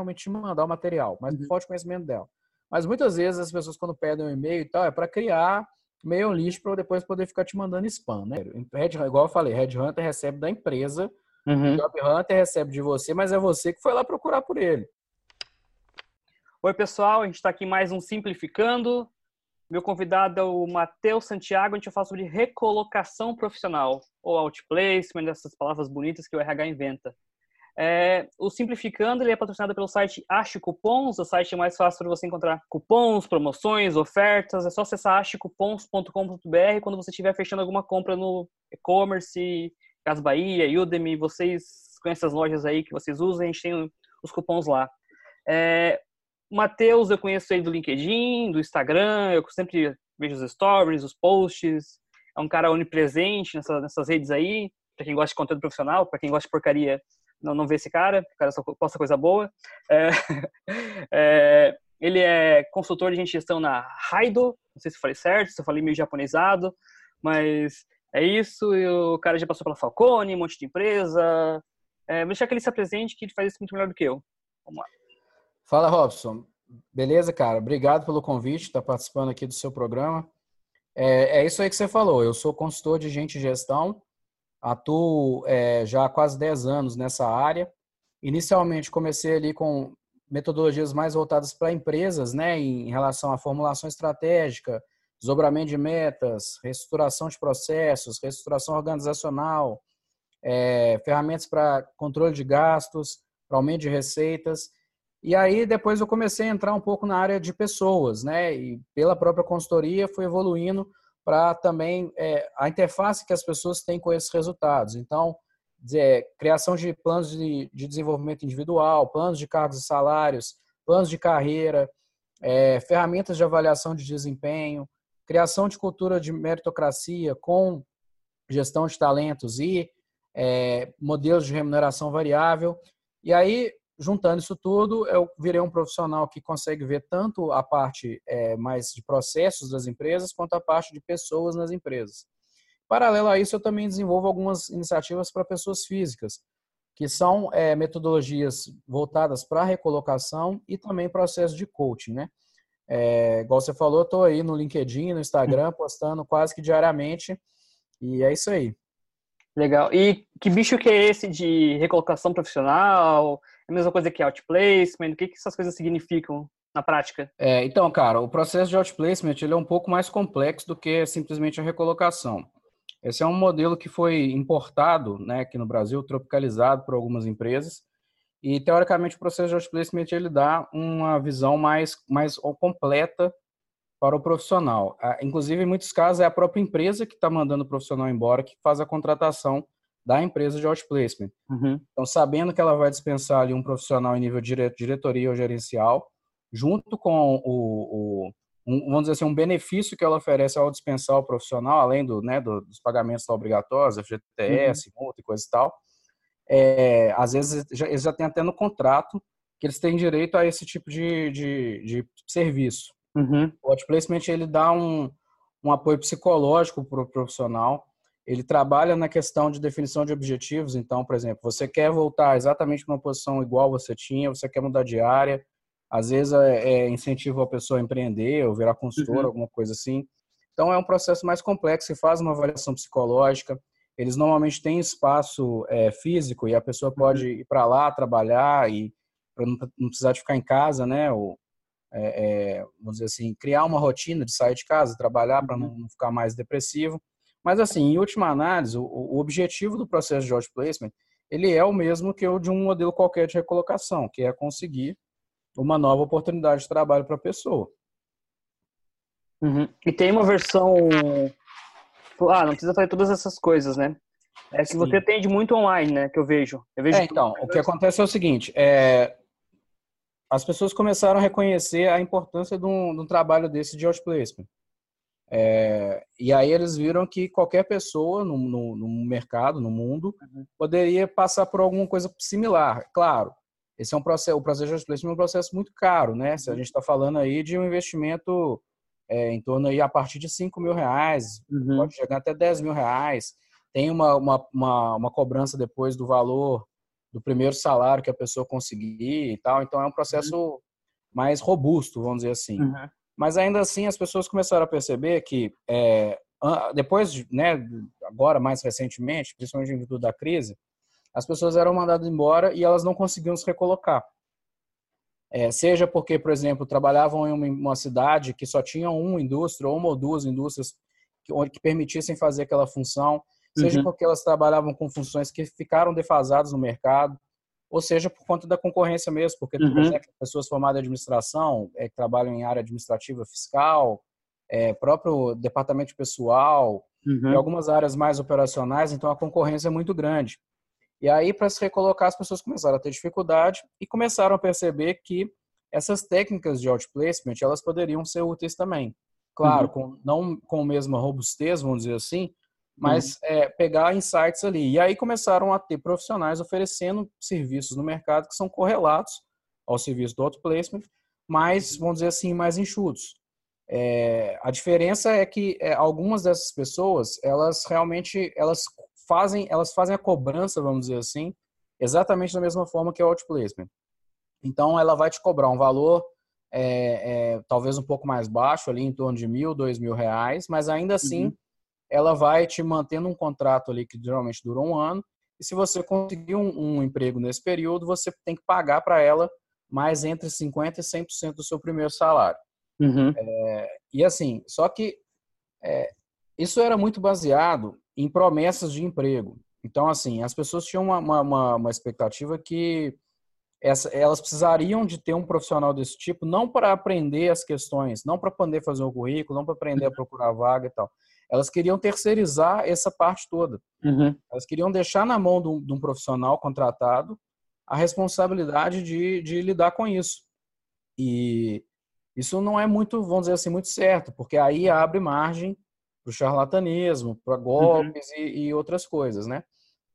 realmente te mandar o material, mas Uhum. falta conhecimento dela. Mas muitas vezes as pessoas, quando pedem um e-mail e tal, é para criar meio lixo para depois poder ficar te mandando spam, né? Red, igual eu falei, Red Hunter recebe da empresa, Uhum. Job Hunter recebe de você, mas é você que foi lá procurar por ele. Oi, pessoal, a gente está aqui mais um Simplificando. Meu convidado é o Matheus Santiago. A gente vai falar sobre recolocação profissional, ou outplacement, essas palavras bonitas que o RH inventa. É, o Simplificando ele é patrocinado pelo site Ache Cupons, o site mais fácil para você encontrar cupons, promoções, ofertas. É só acessar achecupons.com.br quando você estiver fechando alguma compra no e-commerce, Casa Bahia, Udemy. Vocês conhecem as lojas aí que vocês usam, a gente tem os cupons lá. É, Matheus, eu conheço ele do LinkedIn, do Instagram, eu sempre vejo os stories, os posts. É um cara onipresente nessa, nessas redes aí, para quem gosta de conteúdo profissional, para quem gosta de porcaria, não, não vê esse cara, o cara só posta coisa boa. É, é, ele é consultor de gestão na Raido, não sei se eu falei certo, se eu falei meio japonesado, mas é isso. E o cara já passou pela Falcone, um monte de empresa. É, vou deixar que ele se apresente, que ele faz isso muito melhor do que eu. Vamos lá. Fala, Robson. Beleza, cara? Obrigado pelo convite, estar tá participando aqui do seu programa. É, é, isso aí que você falou. Eu sou consultor de gente e gestão, atuo é, já há quase 10 anos nessa área. Inicialmente comecei ali com metodologias mais voltadas para empresas, né, em relação à formulação estratégica, desdobramento de metas, reestruturação de processos, reestruturação organizacional, é, ferramentas para controle de gastos, para aumento de receitas. E aí depois eu comecei a entrar um pouco na área de pessoas, né? E pela própria consultoria fui evoluindo para também é, a interface que as pessoas têm com esses resultados. Então, é, criação de planos de, de, desenvolvimento individual, planos de cargos e salários, planos de carreira, é, ferramentas de avaliação de desempenho, criação de cultura de meritocracia com gestão de talentos e é, modelos de remuneração variável. E aí juntando isso tudo, eu virei um profissional que consegue ver tanto a parte é, mais de processos das empresas, quanto a parte de pessoas nas empresas. Paralelo a isso, eu também desenvolvo algumas iniciativas para pessoas físicas, que são é, metodologias voltadas para recolocação e também processo de coaching, né? É, igual você falou, eu estou aí no LinkedIn, no Instagram, postando quase que diariamente, e é isso aí. Legal. E que bicho que é esse de recolocação profissional? É a mesma coisa que outplacement? O que, que essas coisas significam na prática? É, então, cara, o processo de outplacement ele é um pouco mais complexo do que simplesmente a recolocação. Esse é um modelo que foi importado né, aqui no Brasil, tropicalizado por algumas empresas. E, teoricamente, o processo de outplacement ele dá uma visão mais, mais completa para o profissional. Inclusive, em muitos casos, é a própria empresa que está mandando o profissional embora que faz a contratação da empresa de outplacement. Uhum. Então, sabendo que ela vai dispensar ali um profissional em nível de diretoria ou gerencial, junto com o, o um, vamos dizer assim, um benefício que ela oferece ao dispensar o profissional, além do, né, do, dos pagamentos obrigatórios, FGTS, uhum. multa e coisa e tal, é, às vezes já, eles já têm até no contrato que eles têm direito a esse tipo de, de, de serviço. Uhum. O outplacement ele dá um, um apoio psicológico para o profissional. Ele trabalha na questão de definição de objetivos. Então, por exemplo, você quer voltar exatamente para uma posição igual você tinha, você quer mudar de área. Às vezes é, é incentivo a pessoa a empreender ou virar consultora, uhum. alguma coisa assim. Então, é um processo mais complexo. Você faz uma avaliação psicológica. Eles normalmente têm espaço é, físico e a pessoa pode uhum. ir para lá trabalhar e para não, não precisar de ficar em casa, né? Ou, é, é, vamos dizer assim, criar uma rotina de sair de casa, trabalhar para não, não, ficar mais depressivo. Mas, assim, em última análise, o, o objetivo do processo de outplacement, ele é o mesmo que o de um modelo qualquer de recolocação, que é conseguir uma nova oportunidade de trabalho para a pessoa. Uhum. E tem uma versão... Ah, não precisa fazer todas essas coisas, né? É que Sim. você atende muito online, né? Que eu vejo. Eu vejo é, então, o que acontece é o seguinte, é, as pessoas começaram a reconhecer a importância de um, de um trabalho desse de outplacement. É, e aí eles viram que qualquer pessoa no, no, no mercado, no mundo, uhum. poderia passar por alguma coisa similar. Claro, esse é um processo, o processo de outplacement é um processo muito caro, né? Se a gente está falando aí de um investimento é, em torno aí a partir de 5 mil reais, uhum. pode chegar até 10 mil reais. Tem uma, uma, uma, uma cobrança depois do valor do primeiro salário que a pessoa conseguir e tal. Então é um processo uhum. mais robusto, vamos dizer assim. Uhum. Mas ainda assim as pessoas começaram a perceber que é, depois, né, agora mais recentemente, principalmente em virtude da crise, as pessoas eram mandadas embora e elas não conseguiam se recolocar. É, seja porque, por exemplo, trabalhavam em uma, uma, cidade que só tinha uma indústria, ou uma ou duas indústrias que, que permitissem fazer aquela função, seja uhum. porque elas trabalhavam com funções que ficaram defasadas no mercado, ou seja por conta da concorrência mesmo, porque, uhum. por exemplo, pessoas formadas em administração, é, que trabalham em área administrativa fiscal, é, próprio departamento pessoal, uhum. e algumas áreas mais operacionais, então a concorrência é muito grande. E aí, para se recolocar, as pessoas começaram a ter dificuldade e começaram a perceber que essas técnicas de outplacement, elas poderiam ser úteis também. Claro, uhum. com, não com a mesma robustez, vamos dizer assim, mas uhum. é, pegar insights ali. E aí começaram a ter profissionais oferecendo serviços no mercado que são correlatos ao serviço do outplacement, mas, vamos dizer assim, mais enxutos. É, a diferença é que é, algumas dessas pessoas, elas realmente elas fazem, elas fazem a cobrança, vamos dizer assim, exatamente da mesma forma que o outplacement. Então, ela vai te cobrar um valor é, é, talvez um pouco mais baixo, ali em torno de mil, dois mil reais, mas ainda assim uhum. Ela vai te mantendo um contrato ali que geralmente dura um ano. E se você conseguir um, um emprego nesse período, você tem que pagar para ela mais entre 50% e 100% do seu primeiro salário. Uhum. É, e assim, só que é, isso era muito baseado em promessas de emprego. Então, assim, as pessoas tinham uma, uma, uma expectativa que essa, elas precisariam de ter um profissional desse tipo, não para aprender as questões, não para poder fazer o currículo, não para aprender a procurar vaga e tal. Elas queriam terceirizar essa parte toda. Uhum. Elas queriam deixar na mão de um, de um, profissional contratado a responsabilidade de, de lidar com isso. E isso não é muito, vamos dizer assim, muito certo, porque aí abre margem para o charlatanismo, para uhum. golpes uhum. e, e, outras coisas, né?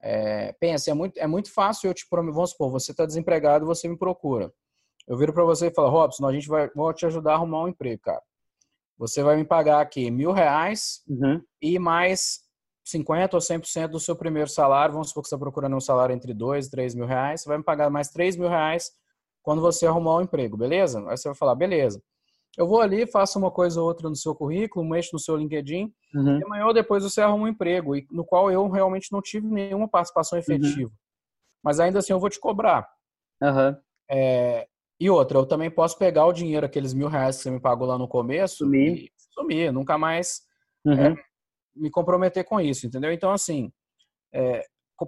É, pensa, é muito, é muito fácil eu te prometer, vamos supor, você está desempregado e você me procura. Eu viro para você e falo, Robson, a gente vai vou te ajudar a arrumar um emprego, cara. Você vai me pagar aqui mil reais uhum. e mais 50% ou 100% do seu primeiro salário. Vamos supor que você está procurando um salário entre dois e três mil reais. Você vai me pagar mais três mil reais quando você arrumar um emprego, beleza? Aí você vai falar, beleza. Eu vou ali, faço uma coisa ou outra no seu currículo, mexo no seu LinkedIn, uhum. e amanhã ou depois você arruma um emprego, no qual eu realmente não tive nenhuma participação efetiva. Uhum. Mas ainda assim eu vou te cobrar. Uhum. É, e outra, eu também posso pegar o dinheiro, aqueles mil reais que você me pagou lá no começo, sumir, e sumir nunca mais é, uhum. me comprometer com isso, entendeu? Então, assim, é,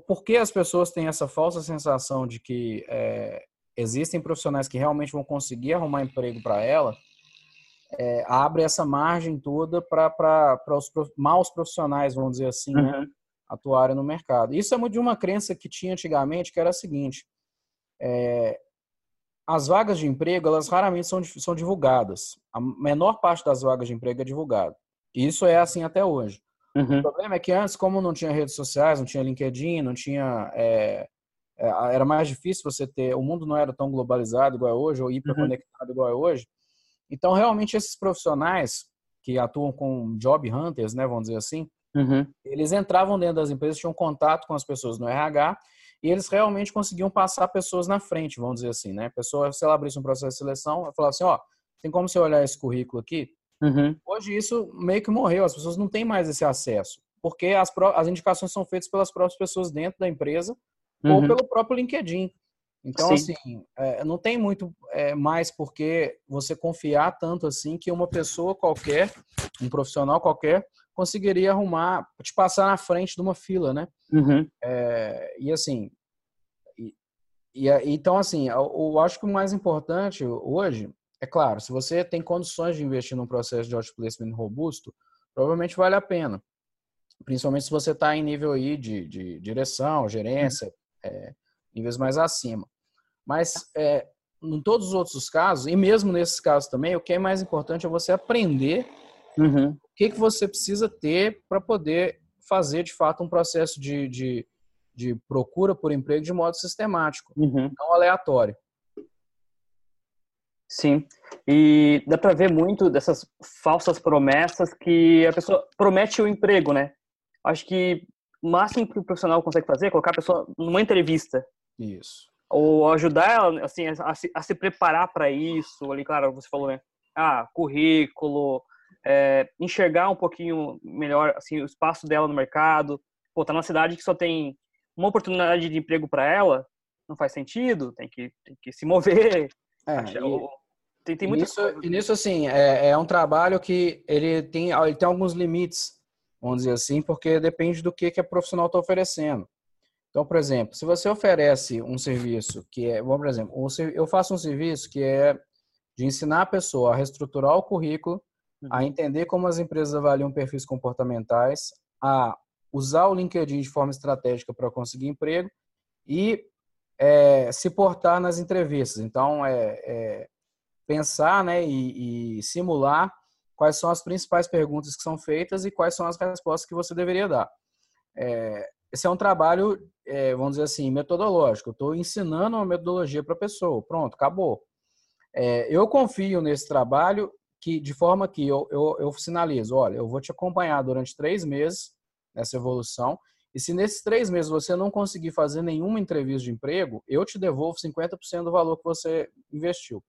por que as pessoas têm essa falsa sensação de que é, existem profissionais que realmente vão conseguir arrumar emprego para ela? é, abre essa margem toda para os maus profissionais, vamos dizer assim, né, uhum. né, atuarem no mercado. Isso é muito de uma crença que tinha antigamente, que era a seguinte: é, as vagas de emprego, elas raramente são, são divulgadas. A menor parte das vagas de emprego é divulgada. E isso é assim até hoje. Uhum. O problema é que antes, como não tinha redes sociais, não tinha LinkedIn, não tinha. É, é era mais difícil você ter. O mundo não era tão globalizado igual é hoje, ou hiperconectado uhum. igual é hoje. Então, realmente, esses profissionais que atuam com job hunters, né, vamos dizer assim, uhum. eles entravam dentro das empresas, tinham contato com as pessoas no RH e eles realmente conseguiam passar pessoas na frente, vamos dizer assim, né? Pessoa, se ela abrisse um processo de seleção, ela falava assim, ó, tem como você olhar esse currículo aqui? Uhum. Hoje isso meio que morreu, as pessoas não têm mais esse acesso, porque as, as indicações são feitas pelas próprias pessoas dentro da empresa uhum. ou pelo próprio LinkedIn. Então, Sim. assim, é, não tem muito é, mais porque você confiar tanto assim que uma pessoa qualquer, um profissional qualquer, conseguiria arrumar, te passar na frente de uma fila, né? Uhum. É, e assim, e, e, então assim, eu, eu, acho que o mais importante hoje, é claro, se você tem condições de investir num processo de outplacement robusto, provavelmente vale a pena. Principalmente se você está em nível aí de, de direção, gerência, é, níveis mais acima. Mas é, em todos os outros casos, e mesmo nesses casos também, o que é mais importante é você aprender uhum. o que, que você precisa ter para poder fazer de fato um processo de, de, de, procura por emprego de modo sistemático, uhum. não aleatório. Sim, e dá para ver muito dessas falsas promessas que a pessoa promete o emprego, né? Acho que o máximo que o profissional consegue fazer é colocar a pessoa numa entrevista Isso. Ou ajudar ela, assim, a se, a se preparar para isso, ali, claro, você falou, né? Ah, currículo, é, enxergar um pouquinho melhor, assim, o espaço dela no mercado. Pô, tá numa cidade que só tem uma oportunidade de emprego para ela, não faz sentido, tem que, tem que se mover. É, e, tem, tem muitas nisso, E nisso, assim, é, é um trabalho que ele tem, ele tem alguns limites, vamos dizer assim, porque depende do que, que a profissional está oferecendo. Então, por exemplo, se você oferece um serviço que é, vamos por exemplo, eu faço um serviço que é de ensinar a pessoa a reestruturar o currículo, a uhum. entender como as empresas avaliam perfis comportamentais, a usar o LinkedIn de forma estratégica para conseguir emprego e é, se portar nas entrevistas. Então, é, é pensar né, e, e, simular quais são as principais perguntas que são feitas e quais são as respostas que você deveria dar. É, esse é um trabalho, é, vamos dizer assim, metodológico. Eu estou ensinando uma metodologia para a pessoa. Pronto, acabou. É, eu confio nesse trabalho que, de forma que eu, eu, eu sinalizo, olha, eu vou te acompanhar durante três meses nessa evolução e se nesses três meses você não conseguir fazer nenhuma entrevista de emprego, eu te devolvo 50% do valor que você investiu.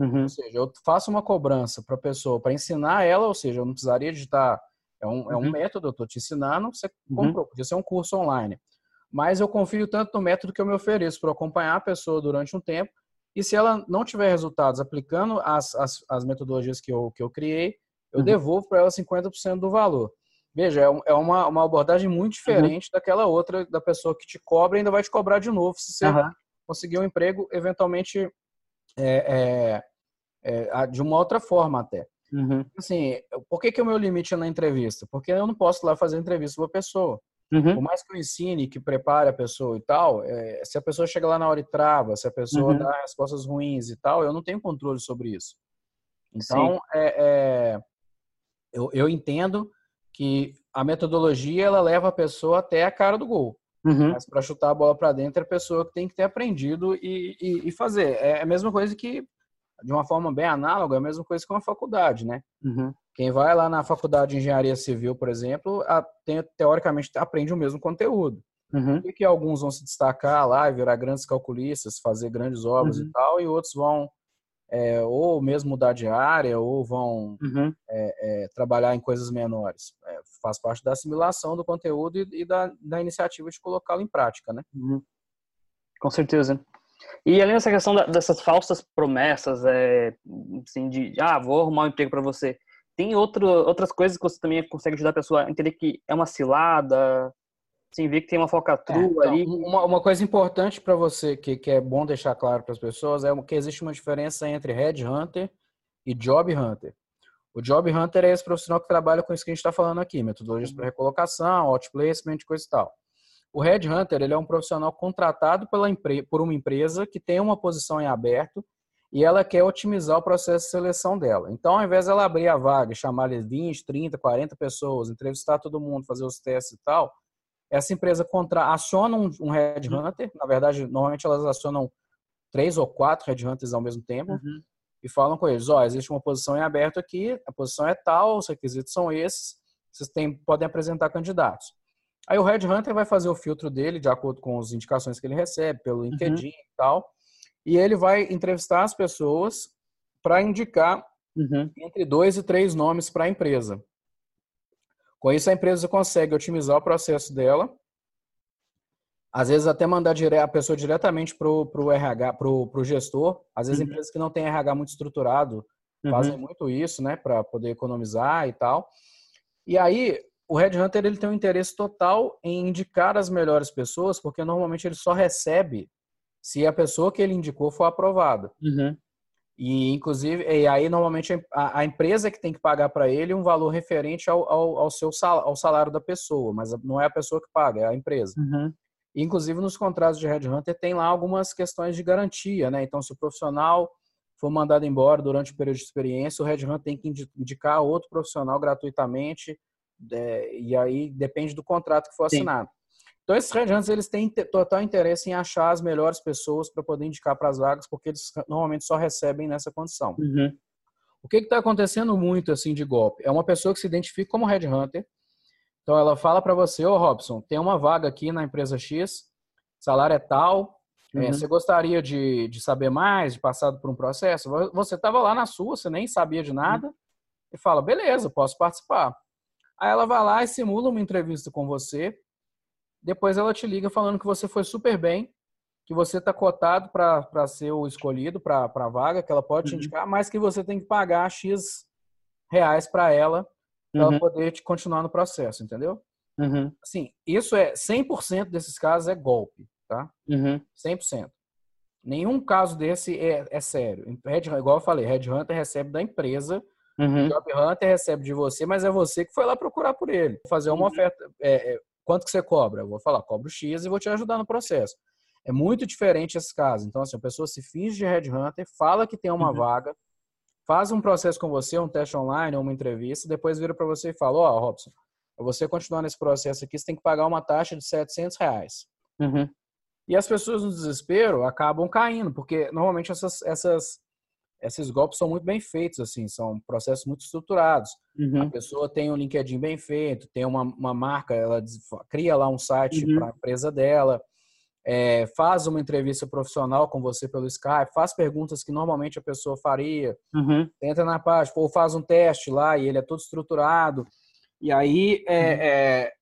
Uhum. Ou seja, eu faço uma cobrança para a pessoa, para ensinar ela, ou seja, eu não precisaria digitar. É um, uhum. é um uhum. método, eu estou te ensinando, você uhum. comprou, podia ser um curso online. Mas eu confio tanto no método que eu me ofereço para acompanhar a pessoa durante um tempo. E se ela não tiver resultados aplicando as, as, as metodologias que eu, que eu criei, eu uhum. devolvo para ela 50% do valor. Veja, é, é uma, uma abordagem muito uhum. diferente daquela outra, da pessoa que te cobra e ainda vai te cobrar de novo se você conseguir um emprego, eventualmente é, é, é, de uma outra forma até. Uhum. Assim, por que, que o meu limite é na entrevista? Porque eu não posso lá fazer entrevista com a pessoa. Uhum. Por mais que eu ensine, que prepare a pessoa e tal, é, se a pessoa chega lá na hora e trava, se a pessoa uhum. dá respostas ruins e tal, eu não tenho controle sobre isso. Então, é, é, eu, eu entendo que a metodologia ela leva a pessoa até a cara do gol. Uhum. Mas para chutar a bola para dentro, é a pessoa que tem que ter aprendido e, e, e, fazer. É a mesma coisa que, de uma forma bem análoga, é a mesma coisa que uma faculdade, né? Uhum. Quem vai lá na faculdade de engenharia civil, por exemplo, a, tem, teoricamente aprende o mesmo conteúdo. Uhum. E que alguns vão se destacar lá e virar grandes calculistas, fazer grandes obras uhum. e tal, e outros vão é, ou mesmo mudar de área, ou vão uhum. é, é, trabalhar em coisas menores. É, faz parte da assimilação do conteúdo e, e da, da, iniciativa de colocá-lo em prática, né? Uhum. Com certeza. E além dessa questão da, dessas falsas promessas, é, assim, de ah, vou arrumar um emprego para você, tem outro, outras coisas que você também consegue ajudar a pessoa a entender que é uma cilada, Sim, ver que tem uma focatrua é, então, ali. Uma, uma, coisa importante para você, que, que é bom deixar claro para as pessoas, é que existe uma diferença entre Headhunter e Job Hunter. O Job Hunter é esse profissional que trabalha com isso que a gente está falando aqui, metodologias para recolocação, outplacement, coisa e tal. O Headhunter ele é um profissional contratado pela por uma empresa que tem uma posição em aberto e ela quer otimizar o processo de seleção dela. Então, ao invés dela abrir a vaga e chamar 20, 30, 40 pessoas, entrevistar todo mundo, fazer os testes e tal, essa empresa contra, aciona um, um headhunter, na verdade, normalmente elas acionam três ou quatro headhunters ao mesmo tempo uhum. e falam com eles, ó, oh, existe uma posição em aberto aqui, a posição é tal, os requisitos são esses, vocês têm, podem apresentar candidatos. Aí o headhunter vai fazer o filtro dele de acordo com as indicações que ele recebe pelo uhum. LinkedIn uhum. e tal, e ele vai entrevistar as pessoas para indicar uhum. entre dois e três nomes para a empresa. Com isso, a empresa consegue otimizar o processo dela, às vezes até mandar a pessoa diretamente para o RH, para o gestor. Às vezes, uhum. empresas que não têm RH muito estruturado uhum. fazem muito isso, né, para poder economizar e tal. E aí, o Red Hunter ele tem um interesse total em indicar as melhores pessoas, porque normalmente ele só recebe se a pessoa que ele indicou for aprovada. Uhum. E, inclusive, e aí normalmente a, a empresa que tem que pagar para ele um valor referente ao, ao, ao seu sal, ao salário da pessoa, mas não é a pessoa que paga, é a empresa. Uhum. inclusive, nos contratos de Headhunter tem lá algumas questões de garantia, né? Então, se o profissional for mandado embora durante o período de experiência, o Headhunter tem que indicar outro profissional gratuitamente, é, e aí depende do contrato que for assinado. Então, esses headhunters, eles têm total interesse em achar as melhores pessoas para poder indicar para as vagas, porque eles normalmente só recebem nessa condição. Uhum. O que está acontecendo muito, assim, de golpe? É uma pessoa que se identifica como headhunter, então ela fala para você, ô oh, Robson, tem uma vaga aqui na empresa X, salário é tal, É, uhum. É, você gostaria de, de saber mais, de passar por um processo? Você estava lá na sua, você nem sabia de nada, uhum. e fala, beleza, posso participar. Aí ela vai lá e simula uma entrevista com você, depois ela te liga falando que você foi super bem, que você está cotado para ser o escolhido para a vaga, que ela pode te uhum. indicar, mas que você tem que pagar X reais para ela, para ela uhum. poder te continuar no processo, entendeu? Uhum. Assim, isso é 100% desses casos é golpe tá? Uhum. 100%. Nenhum caso desse é, é sério. Red, igual eu falei, Red Hunter recebe da empresa, uhum. Job Hunter recebe de você, mas é você que foi lá procurar por ele. Fazer uma uhum. oferta. É, é, quanto que você cobra? Eu vou falar, cobro X e vou te ajudar no processo. É muito diferente esse caso. Então, assim, a pessoa se finge de Red Hunter, fala que tem uma uhum. vaga, faz um processo com você, um teste online, uma entrevista, depois vira para você e fala, ó, oh, Robson, para você continuar nesse processo aqui, você tem que pagar uma taxa de 700 reais. Uhum. E as pessoas no desespero acabam caindo, porque normalmente essas, essas, esses golpes são muito bem feitos, assim, são processos muito estruturados. Uhum. A pessoa tem um LinkedIn bem feito, tem uma, uma marca, ela cria lá um site uhum. para a empresa dela, é, faz uma entrevista profissional com você pelo Skype, faz perguntas que normalmente a pessoa faria, uhum. entra na página, ou faz um teste lá e ele é todo estruturado. E aí é, uhum. é,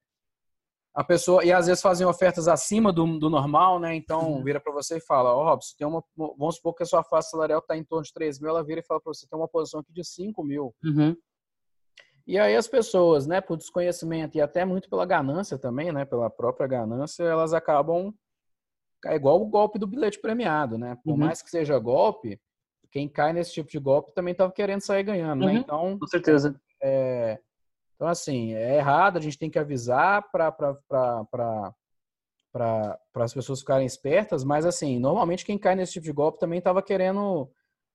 a pessoa, e às vezes fazem ofertas acima do, do normal, né? Então uhum. vira para você e fala: Ó, oh, Robson, tem uma, vamos supor que a sua faixa salarial está em torno de 3 mil, ela vira e fala para você: tem uma posição aqui de 5 mil. Uhum. E aí as pessoas, né, por desconhecimento e até muito pela ganância também, né, pela própria ganância, elas acabam. É igual o golpe do bilhete premiado, né? Por uhum. mais que seja golpe, quem cai nesse tipo de golpe também estava querendo sair ganhando, né? Uhum. Então. Com certeza. É, então, assim, é errado, a gente tem que avisar para as pessoas ficarem espertas, mas, assim, normalmente quem cai nesse tipo de golpe também estava querendo.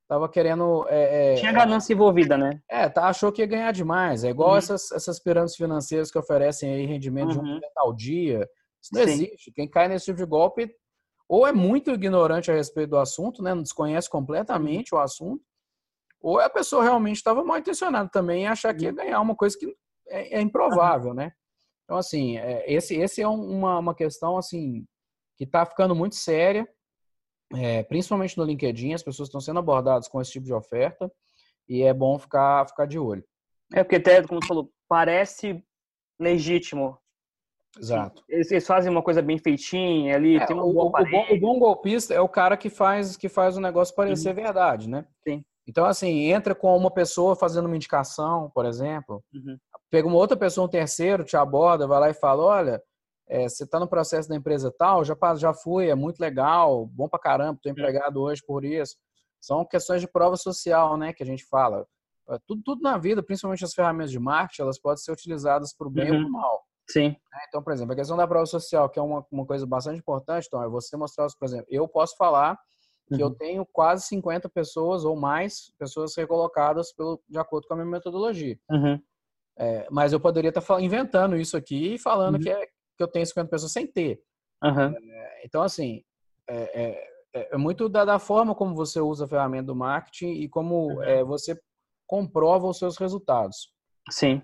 Tava querendo. É, é, Tinha ganância envolvida, né? É, tá, achou que ia ganhar demais. É igual uhum. essas, essas pirâmides financeiras que oferecem aí rendimento uhum. de um ao dia. Isso não Sim. existe. Quem cai nesse tipo de golpe ou é muito ignorante a respeito do assunto, né? Não desconhece completamente o assunto, ou a pessoa realmente estava mal intencionada também em achar que ia uhum. ganhar uma coisa que é, é improvável, né? Então, assim, é, esse, esse é uma, uma questão, assim, que está ficando muito séria, é, principalmente no LinkedIn, as pessoas estão sendo abordadas com esse tipo de oferta e é bom ficar, ficar de olho. É porque até, como você falou, parece legítimo. Exato. Eles, eles fazem uma coisa bem feitinha ali, é, tem um o, bom o, bom, o bom golpista é o cara que faz, que faz o negócio parecer uhum. verdade, né? Sim. Então, assim, entra com uma pessoa fazendo uma indicação, por exemplo, uhum pega uma outra pessoa, um terceiro, te aborda, vai lá e fala, olha, é, você está no processo da empresa tal, já, já fui, é muito legal, bom pra caramba, estou empregado hoje por isso. São questões de prova social, né, que a gente fala. É, tudo, tudo na vida, principalmente as ferramentas de marketing, elas podem ser utilizadas para o bem uhum. ou para o mal. Sim. Né, então, por exemplo, a questão da prova social, que é uma, uma coisa bastante importante, então, é você mostrar, por exemplo, eu posso falar que uhum. eu tenho quase 50 pessoas ou mais pessoas recolocadas pelo, de acordo com a minha metodologia. Uhum. É, mas eu poderia estar tá inventando isso aqui e falando uhum. que, é, que eu tenho 50 pessoas sem ter. Uhum. É, então, assim, é, é, é, é muito da, da, forma como você usa a ferramenta do marketing e como uhum. É, você comprova os seus resultados. Sim.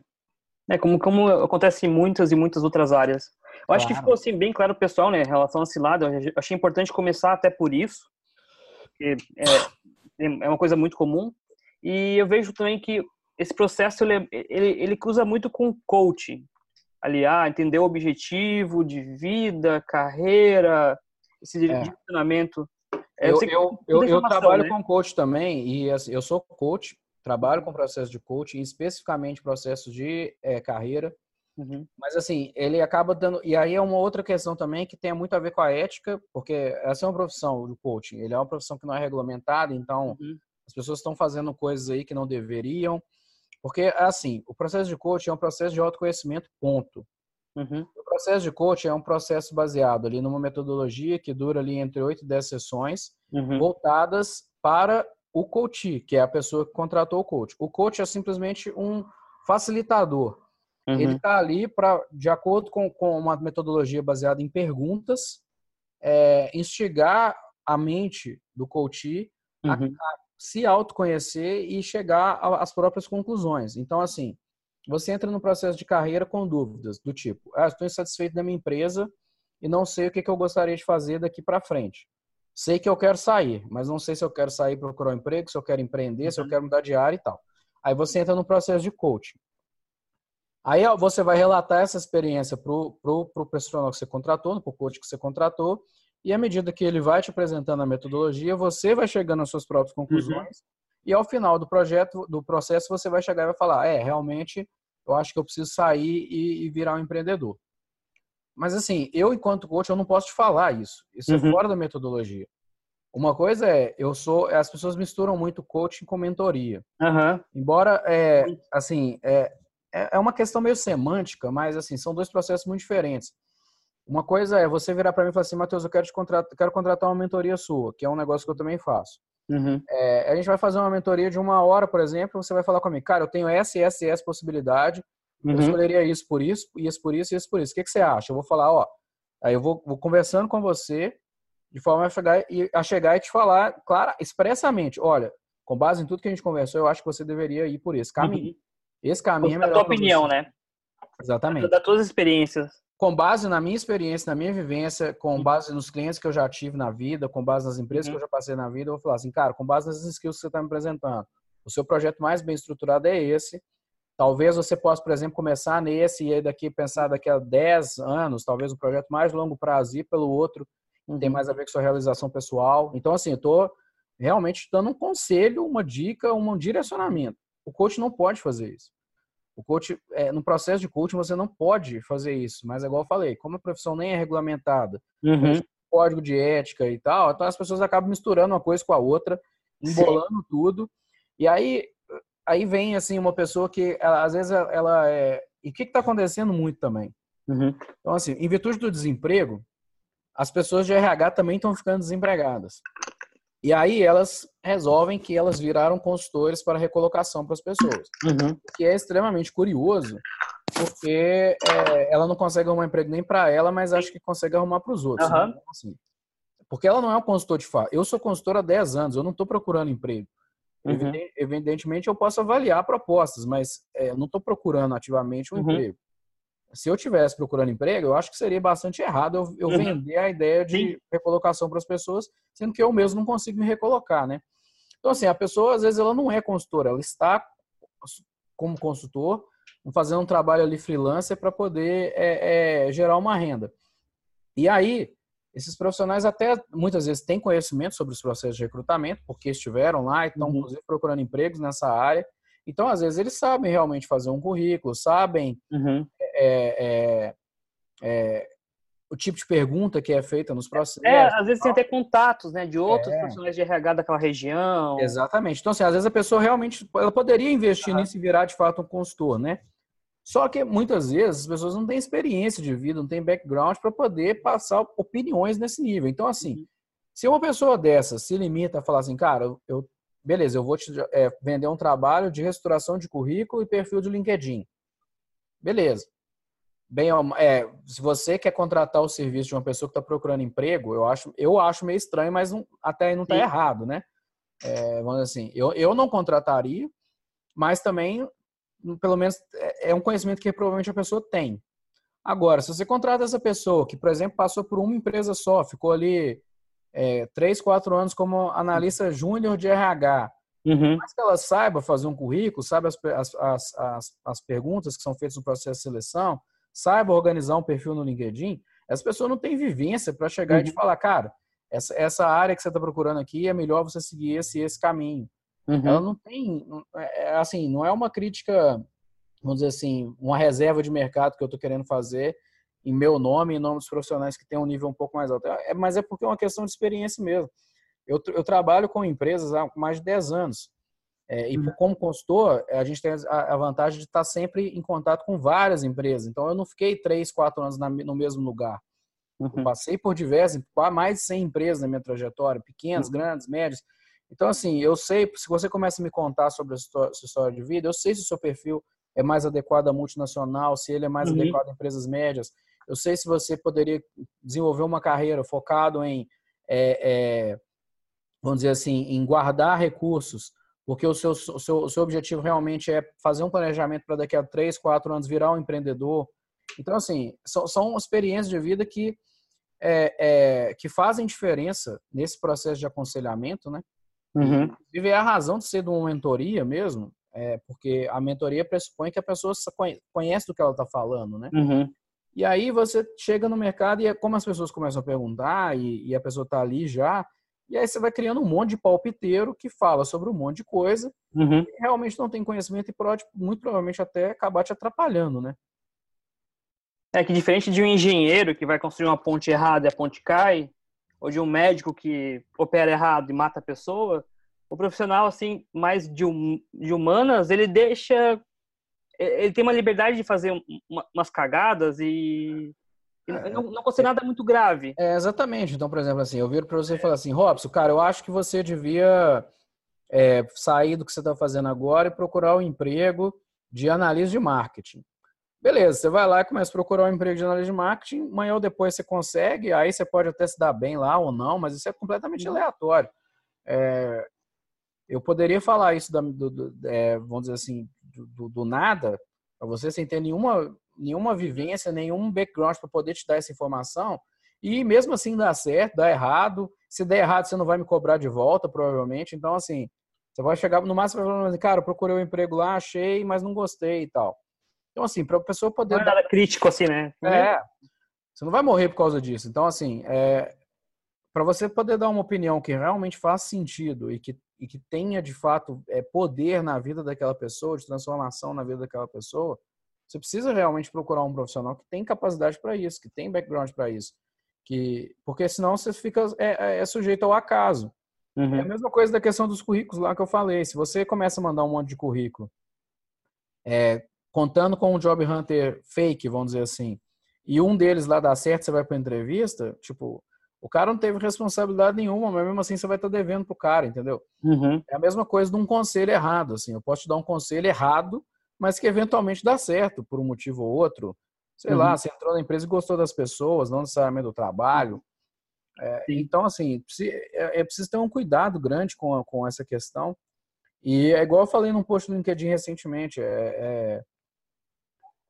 É como, como acontece em muitas e muitas outras áreas. Eu claro. acho que ficou assim, bem claro pessoal, né, em relação a esse lado. Eu achei importante começar até por isso, porque é, é uma coisa muito comum. E eu vejo também que esse processo ele, ele, ele cruza muito com coaching. Ali, ah, entender o objetivo de vida, carreira, esse é. direcionamento. É, eu, eu, eu, eu trabalho né? com coach também, e assim, eu sou coach, trabalho com processo de coaching, especificamente processos de é, carreira. Uhum. Mas assim, ele acaba dando. E aí é uma outra questão também que tem muito a ver com a ética, porque essa é uma profissão do coaching. Ele é uma profissão que não é regulamentada, então uhum. as pessoas estão fazendo coisas aí que não deveriam. Porque, assim, o processo de coaching é um processo de autoconhecimento, ponto. Uhum. O processo de coaching é um processo baseado ali numa metodologia que dura ali entre 8 e 10 sessões, uhum. voltadas para o coach, que é a pessoa que contratou o coach. O coach é simplesmente um facilitador. Uhum. Ele está ali para, de acordo com, com uma metodologia baseada em perguntas, é, instigar a mente do coach a, uhum. a se autoconhecer e chegar às próprias conclusões. Então, assim, você entra no processo de carreira com dúvidas do tipo, ah, estou insatisfeito da minha empresa e não sei o que, que eu gostaria de fazer daqui para frente. sei que eu quero sair, mas não sei se eu quero sair procurar um emprego, se eu quero empreender, se eu uhum. quero mudar de área e tal. Aí você entra no processo de coaching. Aí você vai relatar essa experiência para o profissional que você contratou, para o coach que você contratou, e à medida que ele vai te apresentando a metodologia, você vai chegando às suas próprias conclusões, uhum. e ao final do projeto, do processo, você vai chegar e vai falar: é, realmente, eu acho que eu preciso sair e, e virar um empreendedor. Mas assim, eu enquanto coach, eu não posso te falar isso. Isso é uhum. é fora da metodologia. Uma coisa é, eu sou, as pessoas misturam muito coaching com mentoria. Uhum. Embora, é, assim, é, é, é uma questão meio semântica, mas assim, são dois processos muito diferentes. Uma coisa é você virar para mim e falar assim, Matheus, eu quero, te contratar, quero contratar uma mentoria sua, que é um negócio que eu também faço. Uhum. É, a gente vai fazer uma mentoria de uma hora, por exemplo, você vai falar comigo, cara, eu tenho essa e essa essa possibilidade, uhum. eu escolheria isso por isso, isso por isso e isso por isso. O que, que você acha? Eu vou falar, ó, aí eu vou, vou conversando com você de forma a chegar, e, a chegar e te falar, claro, expressamente, olha, com base em tudo que a gente conversou, eu acho que você deveria ir por esse caminho. Uhum. Esse caminho é melhor. A tua opinião, né? Exatamente. Das tuas experiências. Com base na minha experiência, na minha vivência, com base nos clientes que eu já tive na vida, com base nas empresas uhum. que eu já passei na vida, eu vou falar assim, cara, com base nas skills que você está me apresentando, o seu projeto mais bem estruturado é esse. Talvez você possa, por exemplo, começar nesse e aí daqui pensar daqui a 10 anos, talvez um projeto mais longo prazo ir pelo outro, uhum. tem mais a ver com sua realização pessoal. Então, assim, eu estou realmente dando um conselho, uma dica, um direcionamento. O coach não pode fazer isso. O coach, é, no processo de coaching, você não pode fazer isso, mas é igual eu falei, como a profissão nem é regulamentada, uhum. código de ética e tal, então as pessoas acabam misturando uma coisa com a outra, embolando Sim. tudo. E aí, aí vem assim uma pessoa que ela, às vezes ela é. E o que está acontecendo muito também? Uhum. Então, assim, em virtude do desemprego, as pessoas de RH também estão ficando desempregadas. E aí elas resolvem que elas viraram consultores para recolocação para as pessoas. Uhum. Que é extremamente curioso, porque é, ela não consegue arrumar emprego nem para ela, mas acho que consegue arrumar para os outros. Uhum. Né? Assim, porque ela não é um consultor de fato. Eu sou consultor há 10 anos, eu não estou procurando emprego. Uhum. Evidentemente, eu posso avaliar propostas, mas é, eu não estou procurando ativamente um uhum. emprego se eu tivesse procurando emprego, eu acho que seria bastante errado eu, eu uhum. vender a ideia de Sim. recolocação para as pessoas, sendo que eu mesmo não consigo me recolocar, né? Então, assim, a pessoa, às vezes, ela não é consultora, ela está como consultor, fazendo um trabalho ali freelancer para poder é, é, gerar uma renda. E aí, esses profissionais até muitas vezes têm conhecimento sobre os processos de recrutamento, porque estiveram lá e estão, uhum. procurando empregos nessa área. Então, às vezes, eles sabem realmente fazer um currículo, sabem uhum. É, é, é, o tipo de pergunta que é feita nos processos. É, às vezes tem até contatos, né, de outros é. profissionais de RH daquela região. Exatamente. Então, assim, às vezes a pessoa realmente, ela poderia investir nisso e virar de fato um consultor, né? Só que muitas vezes as pessoas não têm experiência de vida, não têm background para poder passar opiniões nesse nível. Então, assim, uhum. se uma pessoa dessa se limita a falar assim, cara, eu, beleza, eu vou te é, vender um trabalho de restauração de currículo e perfil de LinkedIn. Beleza bem, é, se você quer contratar o serviço de uma pessoa que está procurando emprego, eu acho, eu acho meio estranho, mas não, até aí não está errado, né? É, vamos dizer assim, eu, eu não contrataria, mas também, pelo menos, é, é um conhecimento que provavelmente a pessoa tem. Agora, se você contrata essa pessoa que, por exemplo, passou por uma empresa só, ficou ali é, três, quatro anos como analista júnior de RH, uhum. mas que ela saiba fazer um currículo, sabe as, as, as, as perguntas que são feitas no processo de seleção, saiba organizar um perfil no LinkedIn, essa pessoa não tem vivência para chegar uhum. e te falar, cara, essa, essa área que você está procurando aqui é melhor você seguir esse esse caminho. Uhum. Ela não tem, é, é, assim, não é uma crítica, vamos dizer assim, uma reserva de mercado que eu estou querendo fazer em meu nome, em nome dos profissionais que têm um nível um pouco mais alto. É, mas é porque é uma questão de experiência mesmo. Eu, eu trabalho com empresas há mais de 10 anos. É, e uhum. como consultor, a gente tem a, vantagem de estar sempre em contato com várias empresas. Então, eu não fiquei três, quatro anos no mesmo lugar. Uhum. Eu passei por diversas, mais de 100 empresas na minha trajetória, pequenas, uhum. grandes, médias. Então, assim, eu sei, se você começa a me contar sobre a sua história de vida, eu sei se o seu perfil é mais adequado à multinacional, se ele é mais uhum. adequado a empresas médias. Eu sei se você poderia desenvolver uma carreira focado em, é, é, vamos dizer assim, em guardar recursos porque o seu, o seu, o seu objetivo realmente é fazer um planejamento para daqui a três, quatro anos virar um empreendedor. Então, assim, são, são experiências de vida que é, é, que fazem diferença nesse processo de aconselhamento, né? Uhum. Inclusive, é a razão de ser de uma mentoria mesmo, é, porque a mentoria pressupõe que a pessoa conhece do que ela está falando, né? Uhum. E aí você chega no mercado e é como as pessoas começam a perguntar e, e a pessoa está ali já, e aí você vai criando um monte de palpiteiro que fala sobre um monte de coisa Uhum. e realmente não tem conhecimento e pode muito provavelmente até acabar te atrapalhando, né? É que diferente de um engenheiro que vai construir uma ponte errada e a ponte cai, ou de um médico que opera errado e mata a pessoa, o profissional assim mais de, hum, de humanas ele deixa ele tem uma liberdade de fazer uma, umas cagadas e, e não, não acontecer nada muito grave. É, exatamente. Então, por exemplo, assim, eu viro para você e falo assim, Robson, cara, eu acho que você devia é, sair do que você está fazendo agora e procurar um emprego de analista de marketing. Beleza, você vai lá e começa a procurar um emprego de analista de marketing, amanhã ou depois você consegue, aí você pode até se dar bem lá ou não, mas isso é completamente aleatório. É, eu poderia falar isso, da, do, do, é, vamos dizer assim, do, do nada, para você sem ter nenhuma, nenhuma vivência, nenhum background para poder te dar essa informação, e mesmo assim dá certo, dá errado. Se der errado, você não vai me cobrar de volta, provavelmente. Então, assim, você vai chegar no máximo falar assim, cara, eu procurei um emprego lá, achei, mas não gostei e tal. Então, assim, para a pessoa poder. Não é nada crítico assim, né? É. Você não vai morrer por causa disso. Então, assim, é, para você poder dar uma opinião que realmente faz sentido e que, e que tenha de fato é, poder na vida daquela pessoa, de transformação na vida daquela pessoa, você precisa realmente procurar um profissional que tem capacidade para isso, que tem background para isso, que porque senão você fica é, é, é sujeito ao acaso. Uhum. É a mesma coisa da questão dos currículos lá que eu falei. Se você começa a mandar um monte de currículo, é, contando com um job hunter fake, vamos dizer assim, e um deles lá dá certo, você vai para entrevista, tipo, o cara não teve responsabilidade nenhuma, mas mesmo assim você vai estar devendo pro cara, entendeu? Uhum. É a mesma coisa de um conselho errado, assim. Eu posso te dar um conselho errado, mas que eventualmente dá certo por um motivo ou outro. Sei Uhum. lá, você entrou na empresa e gostou das pessoas, não necessariamente do trabalho. É, então, assim, é, é preciso ter um cuidado grande com, com essa questão. E é igual eu falei num post do LinkedIn recentemente, é, é,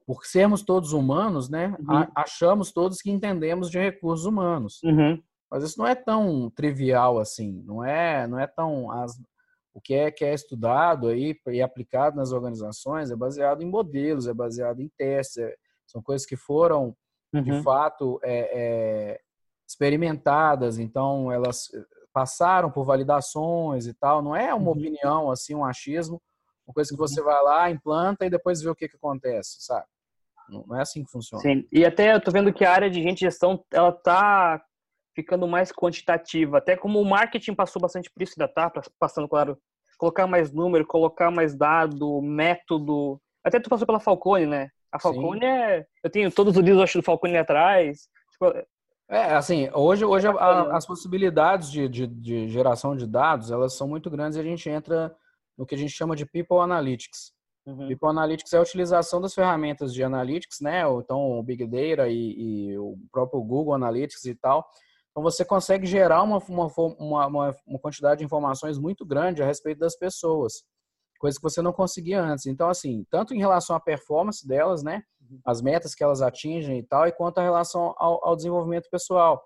por sermos todos humanos, né, Uhum. achamos todos que entendemos de recursos humanos. Uhum. Mas isso não é tão trivial assim, não é, não é tão as, o que é que é estudado aí e aplicado nas organizações é baseado em modelos, é baseado em testes, é- são coisas que foram de Uhum. fato é, é, experimentadas, então elas passaram por validações e tal. Não é uma Uhum. opinião assim, um achismo, uma coisa que Uhum. você vai lá, implanta e depois vê o que que acontece, sabe? Não é assim que funciona. Sim. E até eu tô vendo que a área de gente gestão, ela tá ficando mais quantitativa. Até como o marketing passou bastante por isso, ainda tá passando, claro, colocar mais número, colocar mais dado, método. Até tu passou pela Falcone, né? A Falcone é... Eu tenho todos os livros, acho, do Falcone atrás. Tipo, É, assim, hoje, hoje a- a- as possibilidades de, de, de geração de dados, elas são muito grandes e a gente entra no que a gente chama de People Analytics. Uhum. People Analytics é a utilização das ferramentas de Analytics, né? Ou então o Big Data e, e o próprio Google Analytics e tal. Então você consegue gerar uma, uma, uma, uma- quantidade de informações muito grande a respeito das pessoas, coisa que você não conseguia antes. Então, assim, tanto em relação à performance delas, né? As metas que elas atingem e tal, e quanto a relação ao, ao desenvolvimento pessoal.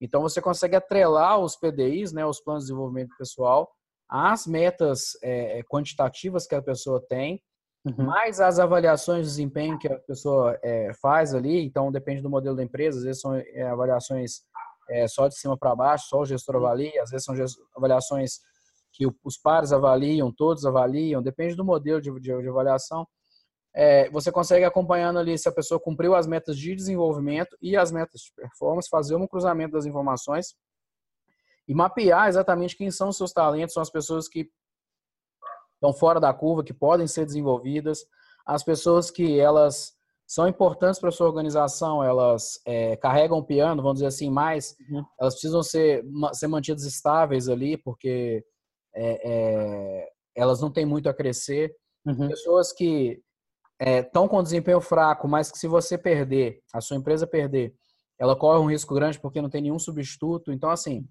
Então você consegue atrelar os PDIs, né? Os planos de desenvolvimento pessoal, às metas é, quantitativas que a pessoa tem, Uhum. mais as avaliações de desempenho que a pessoa é, faz ali, então depende do modelo da empresa, às vezes são é, avaliações só de cima para baixo, só o gestor avalia, às vezes são avaliações que os pares avaliam, todos avaliam, depende do modelo de, de- de avaliação. Você consegue acompanhando ali se a pessoa cumpriu as metas de desenvolvimento e as metas de performance, fazer um cruzamento das informações e mapear exatamente quem são os seus talentos, são as pessoas que estão fora da curva, que podem ser desenvolvidas, as pessoas que elas são importantes para a sua organização, elas é, carregam o piano, vamos dizer assim, mais, Uhum. elas precisam ser, ser mantidas estáveis ali, porque é, é, elas não têm muito a crescer. Uhum. Pessoas que estão com desempenho fraco, mas que se você perder, a sua empresa perder, ela corre um risco grande porque não tem nenhum substituto. Então, assim,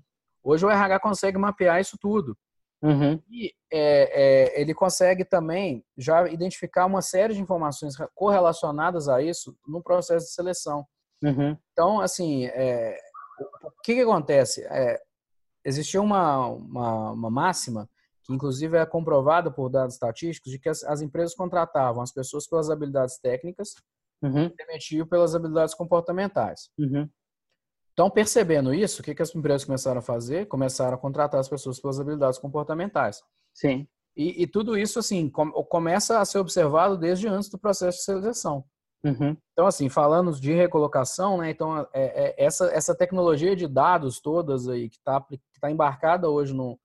hoje o RH consegue mapear isso tudo. Uhum. E é, é, ele consegue também já identificar uma série de informações correlacionadas a isso no processo de seleção. Uhum. Então, assim, é, o que, que acontece? É, existia uma, uma, uma, máxima, que inclusive é comprovada por dados estatísticos, de que as, as empresas contratavam as pessoas pelas habilidades técnicas uhum. e demitiam pelas habilidades comportamentais. Uhum. Então, percebendo isso, o que, que as empresas começaram a fazer? Começaram a contratar as pessoas pelas habilidades comportamentais. Sim. E, e tudo isso, assim, com, começa a ser observado desde antes do processo de seleção. Uhum. Então, assim, falando de recolocação, né? Então, é, é, essa, essa tecnologia de dados todas aí que está que tá embarcada hoje no,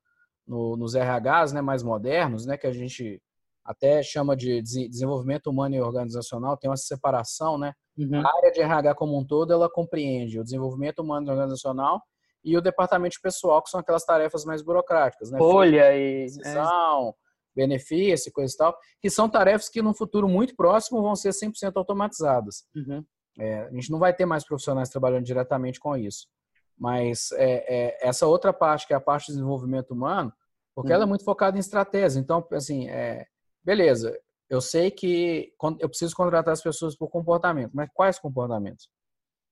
no, nos RHs né, mais modernos, né? Que a gente até chama de desenvolvimento humano e organizacional, tem uma separação, né? Uhum. A área de RH como um todo, ela compreende o desenvolvimento humano e organizacional e o departamento pessoal, que são aquelas tarefas mais burocráticas, né? Folha e... Decisão, é. benefício, coisa e tal, que são tarefas que no futuro muito próximo vão ser 100% automatizadas. Uhum. É, a gente não vai ter mais profissionais trabalhando diretamente com isso. Mas é, é, essa outra parte, que é a parte de desenvolvimento humano, porque uhum. ela é muito focada em estratégia. Então, assim, é, beleza, eu sei que eu preciso contratar as pessoas por comportamento, mas quais comportamentos?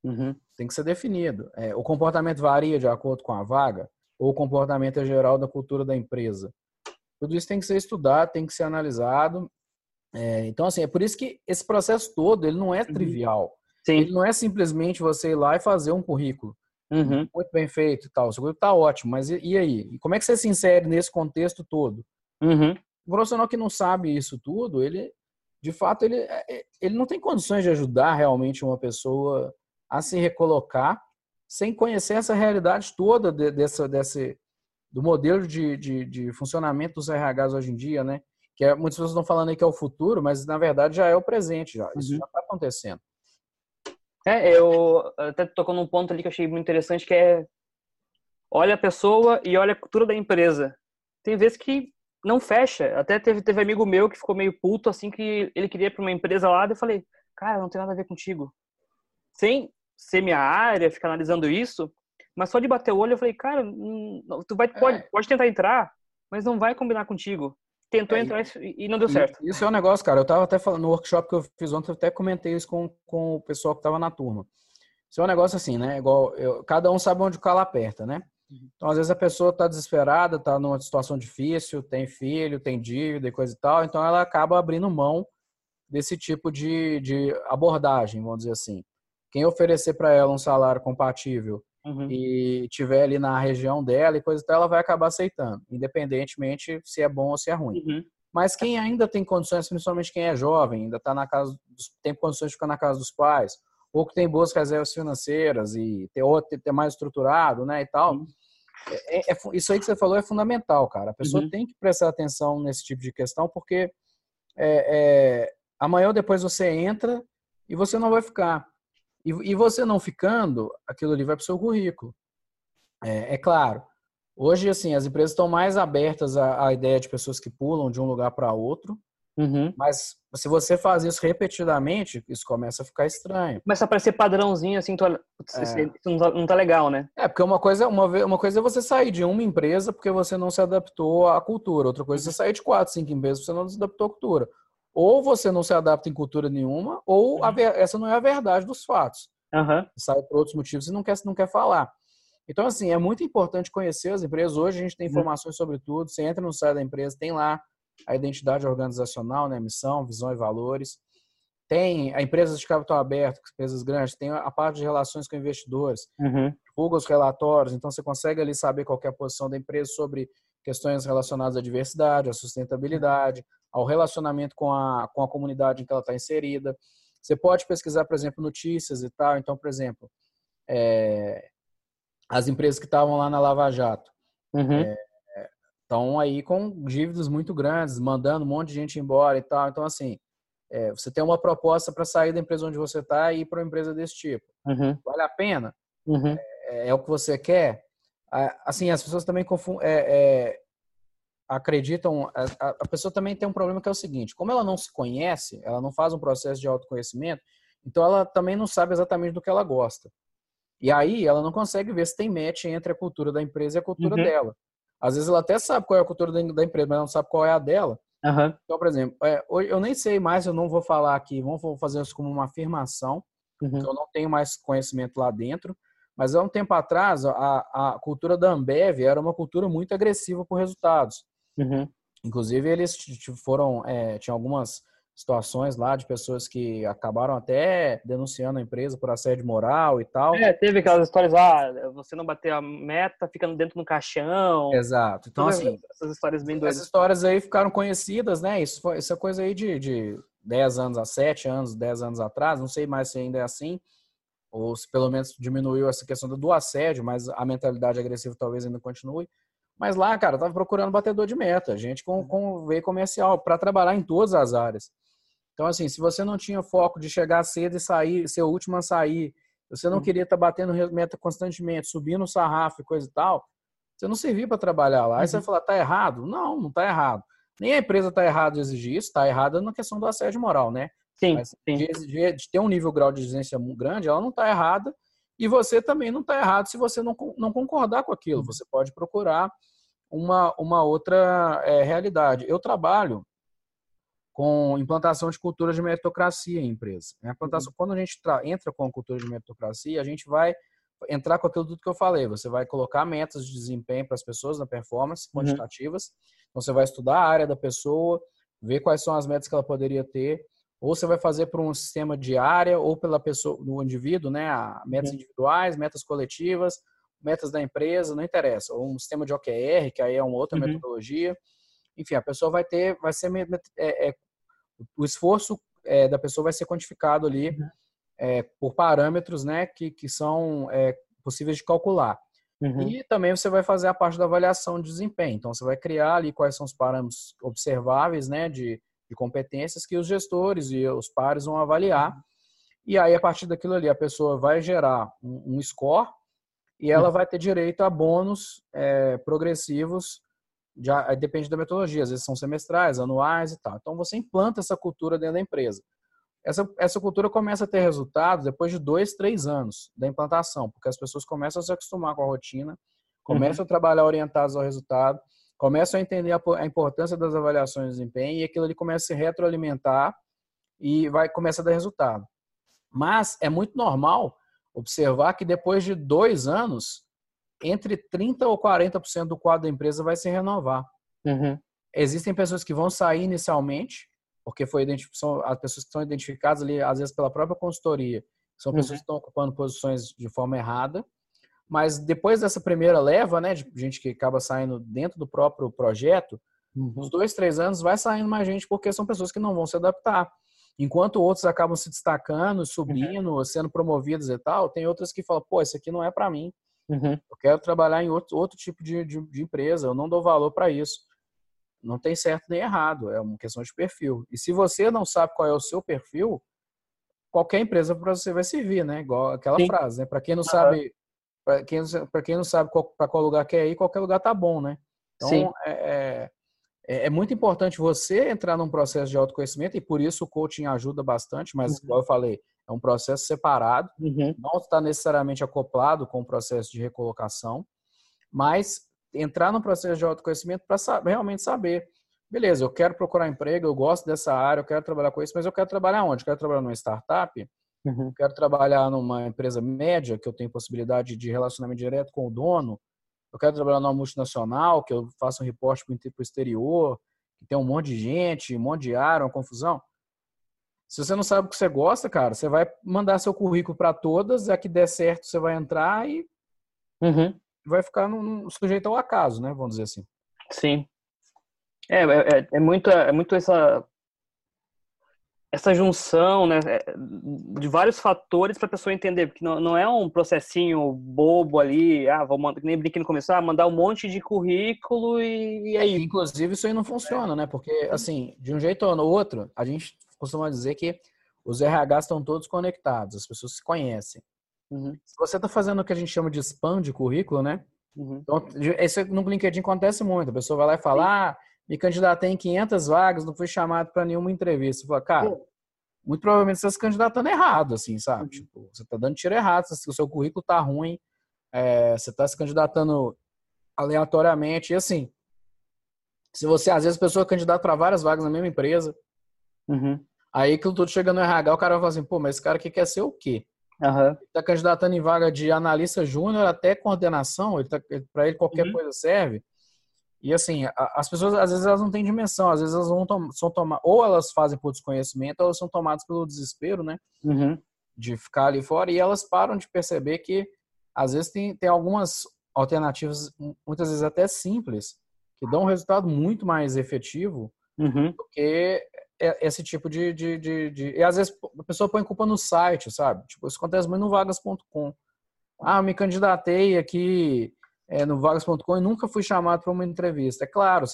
Uhum. Tem que ser definido. É, o comportamento varia de acordo com a vaga ou o comportamento é geral da cultura da empresa? Tudo isso tem que ser estudado, tem que ser analisado. É, então, assim, é por isso que esse processo todo ele não é uhum. trivial. Sim. Ele não é simplesmente você ir lá e fazer um currículo. Uhum. Muito bem feito e tal. O seu currículo está ótimo, mas e, e, aí? E como é que você se insere nesse contexto todo? Uhum. O profissional que não sabe isso tudo, ele, de fato, ele, é, é, ele não tem condições de ajudar realmente uma pessoa a se recolocar sem conhecer essa realidade toda de, dessa, desse, do modelo de, de, de, funcionamento dos RHs hoje em dia, né? Que é, muitas pessoas estão falando aí que é o futuro, mas na verdade já é o presente, já. Isso uhum. já está acontecendo. É, eu até tocou num ponto ali que eu achei muito interessante, que é olha a pessoa e olha a cultura da empresa. Tem vezes que não fecha. Até teve, teve amigo meu que ficou meio puto assim que ele queria ir para uma empresa lá, e eu falei, cara, não tem nada a ver contigo. Sem ser minha área, ficar analisando isso, mas só de bater o olho eu falei, cara, hum, tu vai pode, é. pode tentar entrar, mas não vai combinar contigo. Tentou é, entrar e não deu certo. Isso é um negócio, cara. Eu tava até falando no workshop que eu fiz ontem, eu até comentei isso com, com o pessoal que tava na turma. Isso é um negócio assim, né? Igual eu, cada um sabe onde o calo aperta, né? Uhum. Então, às vezes, a pessoa está desesperada, está numa situação difícil, tem filho, tem dívida e coisa e tal, então ela acaba abrindo mão desse tipo de, de abordagem, vamos dizer assim. Quem oferecer para ela um salário compatível uhum. e tiver ali na região dela e coisa e tal, ela vai acabar aceitando, independentemente se é bom ou se é ruim. Uhum. Mas quem ainda tem condições, principalmente quem é jovem, ainda está na casa, tem condições de ficar na casa dos pais, ou que tem boas reservas financeiras e ter, ter mais estruturado, né, e tal, uhum. É, é, isso aí que você falou é fundamental, cara. A pessoa uhum. tem que prestar atenção nesse tipo de questão, porque é, é, amanhã ou depois você entra e você não vai ficar. E, e você não ficando, aquilo ali vai para o seu currículo. É, é, claro. Hoje, assim, as empresas estão mais abertas à, à ideia de pessoas que pulam de um lugar para outro. Uhum. Mas se você faz isso repetidamente, isso começa a ficar estranho. Começa a aparecer padrãozinho, assim, tu, é. isso não tá, não tá, legal, né? É, porque uma coisa, uma, uma coisa é você sair de uma empresa porque você não se adaptou à cultura. Outra coisa é você sair de quatro, cinco empresas porque você não se adaptou à cultura. Ou você não se adapta em cultura nenhuma, ou a, essa não é a verdade dos fatos. Uhum. Você sai por outros motivos e não quer, não quer falar. Então, assim, é muito importante conhecer as empresas. Hoje a gente tem uhum. informações sobre tudo. Você entra no site da empresa, tem lá a identidade organizacional, né, missão, visão e valores. Tem a empresas de capital aberto, empresas grandes, tem a parte de relações com investidores, uhum. divulga os relatórios, então você consegue ali saber qual é a posição da empresa sobre questões relacionadas à diversidade, à sustentabilidade, ao relacionamento com a, com a comunidade em que ela está inserida. Você pode pesquisar, por exemplo, notícias e tal. Então, por exemplo, é, as empresas que estavam lá na Lava Jato. Uhum. É, estão aí com dívidas muito grandes, mandando um monte de gente embora e tal. Então, assim, é, você tem uma proposta para sair da empresa onde você está e ir para uma empresa desse tipo. Uhum. Vale a pena? Uhum. É, é, o que você quer? Assim, as pessoas também confundem, é, é, acreditam. A, a, pessoa também tem um problema que é o seguinte: como ela não se conhece, ela não faz um processo de autoconhecimento, então ela também não sabe exatamente do que ela gosta. E aí ela não consegue ver se tem match entre a cultura da empresa e a cultura uhum. dela. Às vezes ela até sabe qual é a cultura da empresa, mas não sabe qual é a dela. Uhum. Então, por exemplo, é, eu nem sei mais, eu não vou falar aqui, vamos fazer isso como uma afirmação, uhum. eu não tenho mais conhecimento lá dentro, Mas há um tempo atrás, a, a cultura da Ambev era uma cultura muito agressiva por resultados. Uhum. Inclusive, eles foram, é, tinha algumas situações lá de pessoas que acabaram até denunciando a empresa por assédio moral e tal. É, teve aquelas histórias, ah, você não bateu a meta, fica dentro do caixão. Exato. Então, assim, essas histórias bem doidas. Essas histórias aí ficaram conhecidas, né? Isso, foi, isso é coisa aí de, de 10 anos a 7 anos, 10 anos atrás, não sei mais se ainda é assim, ou se pelo menos diminuiu essa questão do assédio, mas a mentalidade agressiva talvez ainda continue. Mas lá, cara, eu tava procurando batedor de meta, gente com, com veio comercial, para trabalhar em todas as áreas. Então, assim, se você não tinha foco de chegar cedo e sair, ser o último a sair, você não uhum. queria estar tá batendo meta constantemente, subindo o sarrafo e coisa e tal, você não servia para trabalhar lá. Aí uhum. você vai falar, tá errado? Não, não tá errado. Nem a empresa tá errada de exigir isso, tá errada na questão do assédio moral, né? Sim, Mas sim. De, de, de, ter um nível grau de exigência grande, ela não tá errada. E você também não tá errado se você não, não concordar com aquilo. Uhum. Você pode procurar uma, uma outra é, realidade. Eu trabalho com implantação de cultura de meritocracia em empresa. A implantação, uhum. Quando a gente entra com a cultura de meritocracia, a gente vai entrar com aquilo tudo que eu falei. Você vai colocar metas de desempenho para as pessoas na performance, uhum. quantitativas. Uhum. Então, você vai estudar a área da pessoa, ver quais são as metas que ela poderia ter, ou você vai fazer por um sistema de área ou pela pessoa, do indivíduo, né? Metas uhum. individuais, metas coletivas, metas da empresa, não interessa. Ou um sistema de OKR, que aí é uma outra uhum. metodologia. Enfim, a pessoa vai ter, vai ser é, é, o esforço é, da pessoa vai ser quantificado ali uhum. é, por parâmetros né, que, que são é, possíveis de calcular. Uhum. E também você vai fazer a parte da avaliação de desempenho. Então, você vai criar ali quais são os parâmetros observáveis né, de, de competências que os gestores e os pares vão avaliar. E aí, a partir daquilo ali, a pessoa vai gerar um, um score e ela uhum. vai ter direito a bônus é, progressivos já depende da metodologia, às vezes são semestrais, anuais e tal. Então você implanta essa cultura dentro da empresa. Essa, essa cultura começa a ter resultados depois de dois, três anos da implantação, porque as pessoas começam a se acostumar com a rotina, começam uhum. a trabalhar orientados ao resultado, começam a entender a, a, importância das avaliações de desempenho e aquilo ali começa a se retroalimentar e vai começa a dar resultado. Mas é muito normal observar que depois de dois anos entre 30% ou 40% do quadro da empresa vai se renovar. Uhum. Existem pessoas que vão sair inicialmente, porque foi são as pessoas que são identificadas ali, às vezes pela própria consultoria, são pessoas uhum. que estão ocupando posições de forma errada. Mas depois dessa primeira leva, né, de gente que acaba saindo dentro do próprio projeto, uhum. uns dois, três anos vai saindo mais gente, porque são pessoas que não vão se adaptar. Enquanto outros acabam se destacando, subindo, uhum. sendo promovidos e tal, tem outras que falam, pô, isso aqui não é para mim. Uhum. Eu quero trabalhar em outro, outro tipo de, de, de empresa, eu não dou valor para isso. Não tem certo nem errado, é uma questão de perfil. E se você não sabe qual é o seu perfil, qualquer empresa para você vai servir, né? Igual aquela Sim. frase, né? Para quem não uhum. sabe, para quem, quem não sabe para qual lugar quer ir, qualquer lugar tá bom, né? Então, é, é, é, é, muito importante você entrar num processo de autoconhecimento e por isso o coaching ajuda bastante, mas, uhum. igual eu falei, é um processo separado, uhum. não está necessariamente acoplado com o processo de recolocação, mas entrar no processo de autoconhecimento para realmente saber. Beleza, eu quero procurar emprego, eu gosto dessa área, eu quero trabalhar com isso, mas eu quero trabalhar onde? Eu quero trabalhar numa startup? Uhum. Quero trabalhar numa empresa média, que eu tenho possibilidade de relacionamento direto com o dono? Eu quero trabalhar numa multinacional, que eu faça um reporte para o exterior, que tem um monte de gente, um monte de área, uma confusão? Se você não sabe o que você gosta, cara, você vai mandar seu currículo para todas, a que der certo você vai entrar e uhum. vai ficar no, sujeito ao acaso, né? Vamos dizer assim. Sim. É, é, é, é muito, é muito essa essa junção né, é, de vários fatores para a pessoa entender, porque não, não é um processinho bobo ali, ah, vou mandar, nem brinquei no começo, ah, mandar um monte de currículo e, e aí. Inclusive, isso aí não funciona, né? Porque, assim, de um jeito ou no outro, a gente costuma dizer que os RH estão todos conectados, as pessoas se conhecem. Uhum. Se você está fazendo o que a gente chama de spam de currículo, né? Uhum. Então, isso no LinkedIn acontece muito. A pessoa vai lá e fala, ah, me candidatei em 500 vagas, não fui chamado para nenhuma entrevista. Você fala, cara, muito provavelmente você está se candidatando errado, assim, sabe? Uhum. Tipo, você está dando tiro errado, o seu currículo está ruim, é, você está se candidatando aleatoriamente. E assim, se você, às vezes, a pessoa é candidata para várias vagas na mesma empresa, Uhum. Aí que tudo chega no RH, o cara vai falar assim, pô, mas esse cara aqui quer ser o quê? Uhum. Está candidatando em vaga de analista júnior até coordenação, ele tá, para ele qualquer uhum. coisa serve. E assim, a, as pessoas às vezes elas não têm dimensão, às vezes elas vão tom, são tomar, ou elas fazem por desconhecimento, ou elas são tomadas pelo desespero, né? Uhum. De ficar ali fora e elas param de perceber que às vezes tem, tem algumas alternativas, muitas vezes até simples, que dão um resultado muito mais efetivo uhum. do que esse tipo de, de, de, de, E às vezes a pessoa põe culpa no site, sabe? Tipo, isso acontece muito no vagas.com. Ah, eu me candidatei aqui é, no vagas.com e nunca fui chamado para uma entrevista. É claro,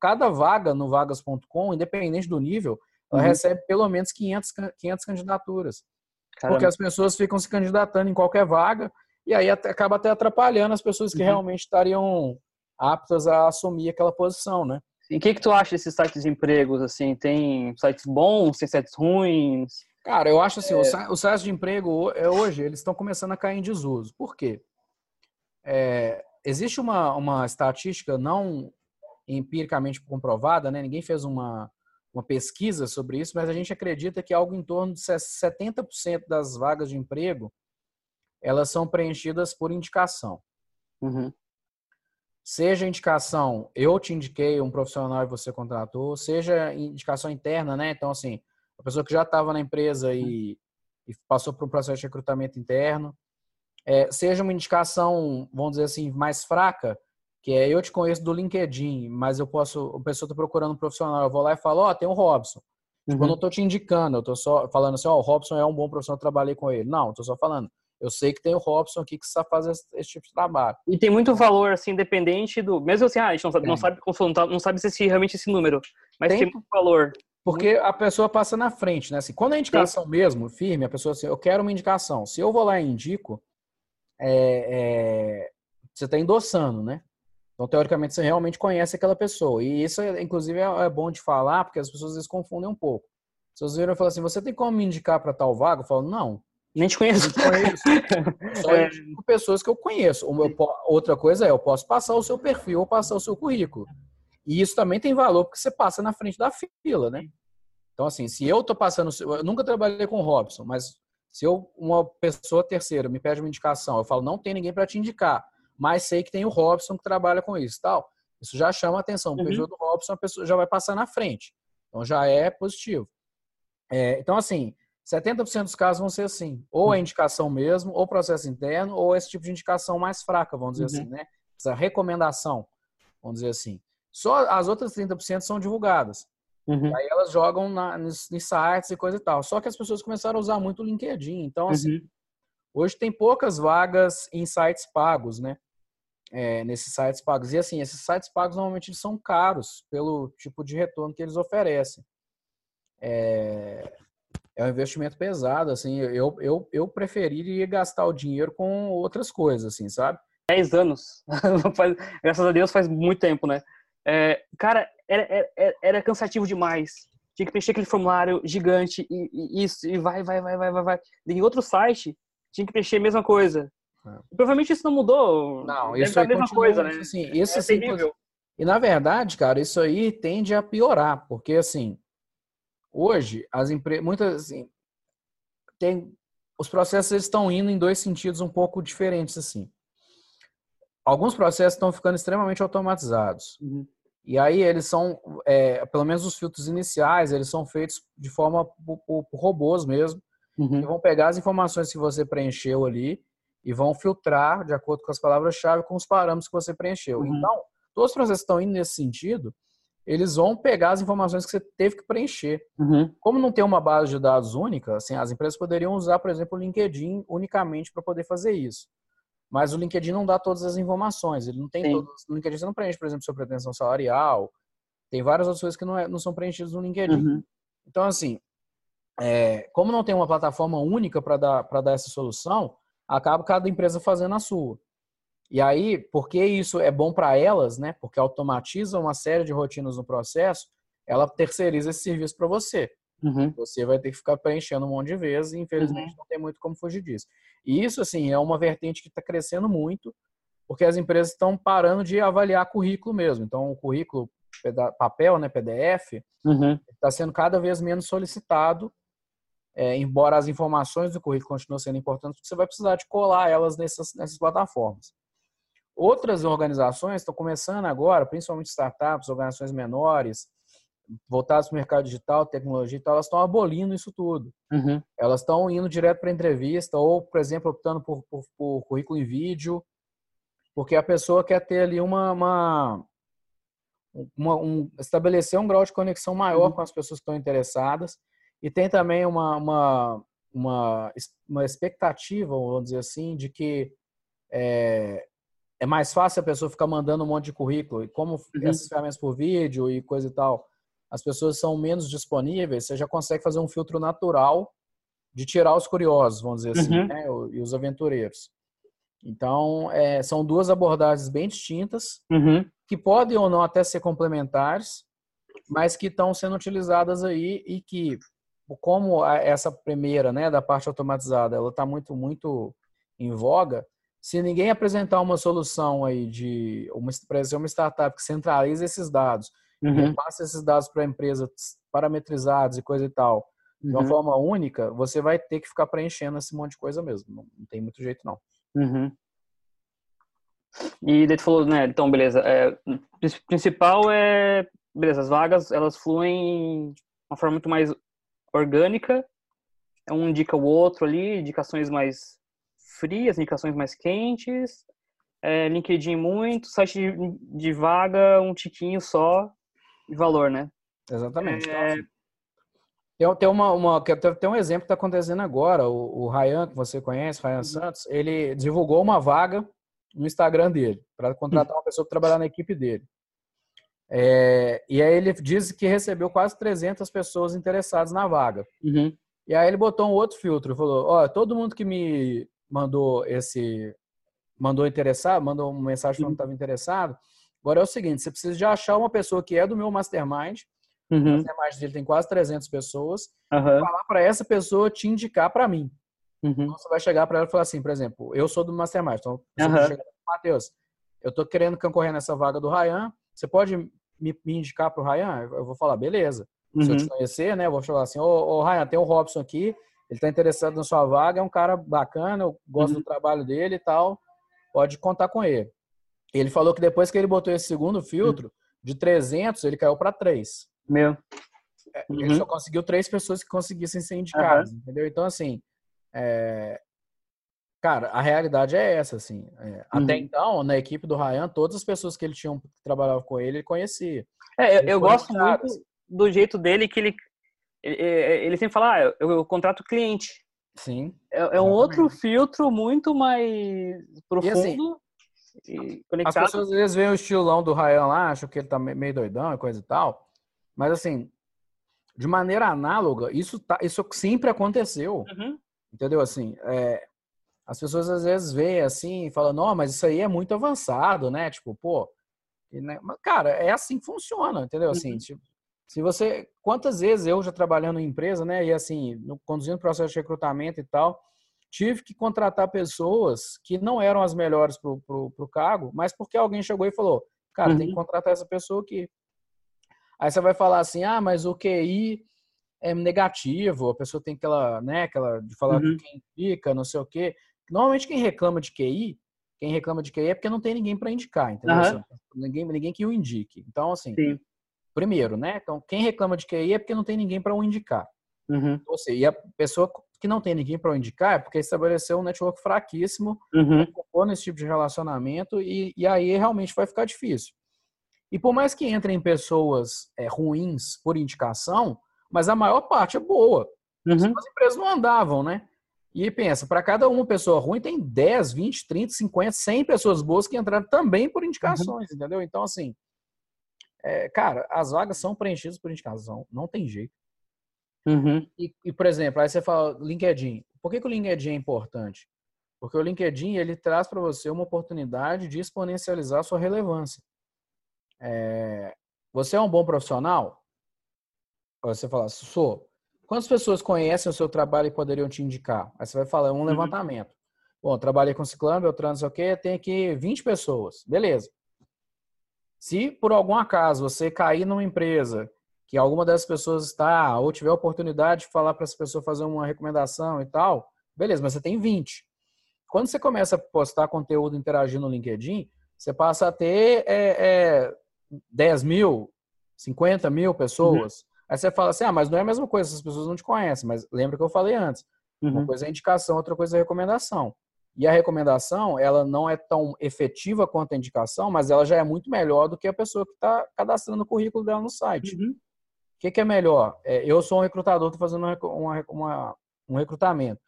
cada vaga no vagas.com, independente do nível, ela uhum. recebe pelo menos 500, 500 candidaturas. Caramba. Porque as pessoas ficam se candidatando em qualquer vaga e aí acaba até atrapalhando as pessoas que uhum. realmente estariam aptas a assumir aquela posição, né? E o que, que tu acha desses sites de empregos, assim? Tem sites bons, tem sites ruins? Cara, eu acho assim, é... os sites de emprego é, hoje, eles estão começando a cair em desuso. Por quê? É, existe uma, uma estatística não empiricamente comprovada, né? Ninguém fez uma, uma pesquisa sobre isso, mas a gente acredita que algo em torno de 70% das vagas de emprego elas são preenchidas por indicação. Uhum. Seja indicação, eu te indiquei um profissional e você contratou, seja indicação interna, né? Então, assim, a pessoa que já estava na empresa e, e, passou por um processo de recrutamento interno, é, seja uma indicação, vamos dizer assim, mais fraca, que é eu te conheço do LinkedIn, mas eu posso, a pessoa está procurando um profissional, eu vou lá e falo, ó, oh, tem o Robson. Tipo, uhum. eu não estou te indicando, eu estou só falando assim, ó, oh, o Robson é um bom profissional, eu trabalhei com ele. Não, estou só falando, eu sei que tem o Robson aqui que sabe fazer esse, tipo de trabalho. E tem muito valor, assim, independente do. Mesmo assim, ah, a gente não sabe, não sabe, não sabe se esse, realmente esse número, mas tem, tem muito valor. Porque a pessoa passa na frente, né? Assim, quando é indicação Sim. mesmo, firme, a pessoa assim, eu quero uma indicação. Se eu vou lá e indico, é, é, você está endossando, né? Então, teoricamente, você realmente conhece aquela pessoa. E isso, inclusive, é, é bom de falar, porque as pessoas às vezes confundem um pouco. Se vocês viram e falam assim, você tem como me indicar para tal vaga? Eu falo, não. Nem te conheço. Conheço. É. pessoas que eu conheço. outra coisa é, eu posso passar o seu perfil ou passar o seu currículo. E isso também tem valor, porque você passa na frente da fila, né? Então, assim, se eu tô passando... Eu nunca trabalhei com o Robson, mas se eu, uma pessoa terceira me pede uma indicação, eu falo, não tem ninguém para te indicar, mas sei que tem o Robson que trabalha com isso tal. Isso já chama atenção. O uhum. perfil do Robson, a pessoa já vai passar na frente. Então, já é positivo. É, então, assim, 70% dos casos vão ser assim, ou a uhum. indicação mesmo, ou processo interno, ou esse tipo de indicação mais fraca, vamos dizer uhum. assim, né? Essa recomendação, vamos dizer assim. Só as outras 30% são divulgadas. Uhum. Aí elas jogam na, nos, nos, sites e coisa e tal. Só que as pessoas começaram a usar muito o LinkedIn. Então, assim, uhum. hoje tem poucas vagas em sites pagos, né? É, nesses sites pagos. E assim, esses sites pagos normalmente são caros pelo tipo de retorno que eles oferecem. É, é um investimento pesado, assim, eu, eu, eu preferiria gastar o dinheiro com outras coisas, assim, sabe? 10 anos. Graças a Deus faz muito tempo, né? É, cara, era, era, era, cansativo demais. Tinha que preencher aquele formulário gigante e, e, isso, e vai, vai, vai, vai, vai, vai. Em outro site, tinha que preencher a mesma coisa. É. Provavelmente isso não mudou. Não, isso é a mesma coisa, né? Assim, isso, é assim, terrível. E na verdade, cara, isso aí tende a piorar, porque assim, Hoje, as empresas, muitas, assim, tem, os processos estão indo em dois sentidos um pouco diferentes, assim. Alguns processos estão ficando extremamente automatizados. Uhum. E aí eles são, é, pelo menos os filtros iniciais, eles são feitos de forma por, por, por robôs mesmo, uhum. que vão pegar as informações que você preencheu ali e vão filtrar de acordo com as palavras-chave com os parâmetros que você preencheu. Uhum. Então, todos os processos estão indo nesse sentido, eles vão pegar as informações que você teve que preencher. Uhum. Como não tem uma base de dados única, assim, as empresas poderiam usar, por exemplo, o LinkedIn unicamente para poder fazer isso. Mas o LinkedIn não dá todas as informações. Ele não tem Sim. todas. No LinkedIn você não preenche, por exemplo, sua pretensão salarial. Tem várias outras coisas que não, é, não são preenchidas no LinkedIn. Uhum. Então, assim, é, como não tem uma plataforma única para dar, dar essa solução, acaba cada empresa fazendo a sua. E aí, porque isso é bom para elas, né? Porque automatiza uma série de rotinas no processo, ela terceiriza esse serviço para você. Uhum. Você vai ter que ficar preenchendo um monte de vezes e infelizmente uhum. não tem muito como fugir disso. E isso, assim, é uma vertente que está crescendo muito, porque as empresas estão parando de avaliar currículo mesmo. Então, o currículo papel, né, PDF, está uhum. sendo cada vez menos solicitado é, embora as informações do currículo continuem sendo importantes, você vai precisar de colar elas nessas, nessas plataformas. Outras organizações estão começando agora, principalmente startups, organizações menores, voltadas para o mercado digital, tecnologia e tal, elas estão abolindo isso tudo. Uhum. Elas estão indo direto para entrevista ou, por exemplo, optando por, por, por, currículo em vídeo, porque a pessoa quer ter ali uma, uma, uma um, estabelecer um grau de conexão maior uhum. com as pessoas que estão interessadas e tem também uma, uma, uma, uma expectativa, vamos dizer assim, de que é, é mais fácil a pessoa ficar mandando um monte de currículo. E como uhum. essas ferramentas por vídeo e coisa e tal, as pessoas são menos disponíveis, você já consegue fazer um filtro natural de tirar os curiosos, vamos dizer assim, uhum. né? e os aventureiros. Então, é, são duas abordagens bem distintas, uhum. que podem ou não até ser complementares, mas que estão sendo utilizadas aí e que, como essa primeira, né, da parte automatizada, ela está muito, muito em voga, se ninguém apresentar uma solução aí de uma, uma startup que centraliza esses dados, uhum. passa esses dados para a empresa parametrizados e coisa e tal, de uma uhum. forma única, você vai ter que ficar preenchendo esse monte de coisa mesmo. Não, não tem muito jeito, não. Uhum. E daí tu falou, né, então, beleza, é, principal é, beleza, as vagas, elas fluem de uma forma muito mais orgânica, um indica o outro ali, indicações mais frias, indicações mais quentes, é, LinkedIn muito, site de, de, vaga um tiquinho só de valor, né? Exatamente. É... Tem, tem, uma, uma, tem um exemplo que está acontecendo agora. O, o Ryan, que você conhece, Ryan uhum. Santos, ele divulgou uma vaga no Instagram dele para contratar uma pessoa para trabalhar na equipe dele. É, e aí ele diz que recebeu quase 300 pessoas interessadas na vaga. Uhum. E aí ele botou um outro filtro, falou: ó, todo mundo que me mandou esse mandou interessar, mandou uma mensagem falando que estava interessado. Agora é o seguinte, você precisa de achar uma pessoa que é do meu mastermind. Uhum. O mastermind dele tem quase 300 pessoas. Uhum. falar para essa pessoa te indicar para mim. Uhum. Então você vai chegar para ela e falar assim, por exemplo, eu sou do mastermind, então você uhum. chegar, Matheus, eu tô querendo concorrer nessa vaga do Ryan, você pode me, me indicar para o Ryan? Eu vou falar, beleza. Se eu te uhum. conhecer, né, eu vou falar assim, ô, ô Ryan, tem o Robson aqui, ele está interessado na sua vaga, é um cara bacana, eu gosto uhum. do trabalho dele e tal, pode contar com ele. Ele falou que depois que ele botou esse segundo filtro, uhum. de 300, ele caiu para 3. Meu. É, uhum. Ele só conseguiu três pessoas que conseguissem ser indicadas, entendeu? Então, assim, é... cara, a realidade é essa, assim. É... Até uhum. então, na equipe do Ryan, todas as pessoas que ele tinha que trabalhava com ele, ele conhecia. É, eu, eu gosto muito do jeito dele que ele ele sempre fala, ah, eu, eu contrato cliente. Sim. É, é um outro filtro muito mais profundo. E assim, e as pessoas às vezes veem o estilão do Ryan lá, acham que ele tá meio doidão e coisa e tal. Mas assim, de maneira análoga, isso, tá, isso sempre aconteceu. Uhum. Entendeu? Assim, é, as pessoas às vezes veem assim e falam, não, mas isso aí é muito avançado, né? Tipo, pô. Né? Mas, cara, é assim que funciona, entendeu? Assim, uhum. tipo, se você, quantas vezes eu já trabalhando em empresa, né, e assim, no, conduzindo processo de recrutamento e tal, tive que contratar pessoas que não eram as melhores para o cargo, mas porque alguém chegou e falou, cara, uhum. tem que uhum. contratar essa pessoa aqui. Aí você vai falar assim, ah, mas o QI é negativo, a pessoa tem aquela, né, aquela de falar uhum. quem fica, não sei o quê. Normalmente quem reclama de QI, quem reclama de QI é porque não tem ninguém para indicar, entendeu? Uhum. Ninguém, ninguém que o indique. Então, assim, Sim primeiro, né? Então, quem reclama de QI é porque não tem ninguém para o indicar. Uhum. Ou seja, e a pessoa que não tem ninguém para o indicar é porque estabeleceu um network fraquíssimo, uhum. nesse tipo de relacionamento e, e aí realmente vai ficar difícil. E por mais que entrem pessoas é, ruins por indicação, mas a maior parte é boa. Uhum. As empresas não andavam, né? E pensa, para cada uma pessoa ruim tem 10, 20, 30, 50, 100 pessoas boas que entraram também por indicações, uhum. entendeu? Então, assim, é, cara, as vagas são preenchidas por indicação, não tem jeito. Uhum. E, e, por exemplo, aí você fala LinkedIn. Por que, que o LinkedIn é importante? Porque o LinkedIn ele traz para você uma oportunidade de exponencializar a sua relevância. É, você é um bom profissional? Você fala, sou. Quantas pessoas conhecem o seu trabalho e poderiam te indicar? Aí você vai falar, é um uhum. levantamento. Bom, trabalhei com Ciclano, Beltrano, não sei o quê, tem aqui 20 pessoas. Beleza. Se por algum acaso você cair numa empresa que alguma dessas pessoas está, ou tiver a oportunidade de falar para essa pessoa fazer uma recomendação e tal, beleza, mas você tem 20. Quando você começa a postar conteúdo interagindo no LinkedIn, você passa a ter é, é, 10 mil, 50 mil pessoas. Uhum. Aí você fala assim, ah, mas não é a mesma coisa, essas pessoas não te conhecem. Mas lembra que eu falei antes. Uhum. Uma coisa é indicação, outra coisa é recomendação. E a recomendação, ela não é tão efetiva quanto a indicação, mas ela já é muito melhor do que a pessoa que está cadastrando o currículo dela no site. Uhum. O que, que, é melhor? É, eu sou um recrutador, estou fazendo uma, uma, um recrutamento.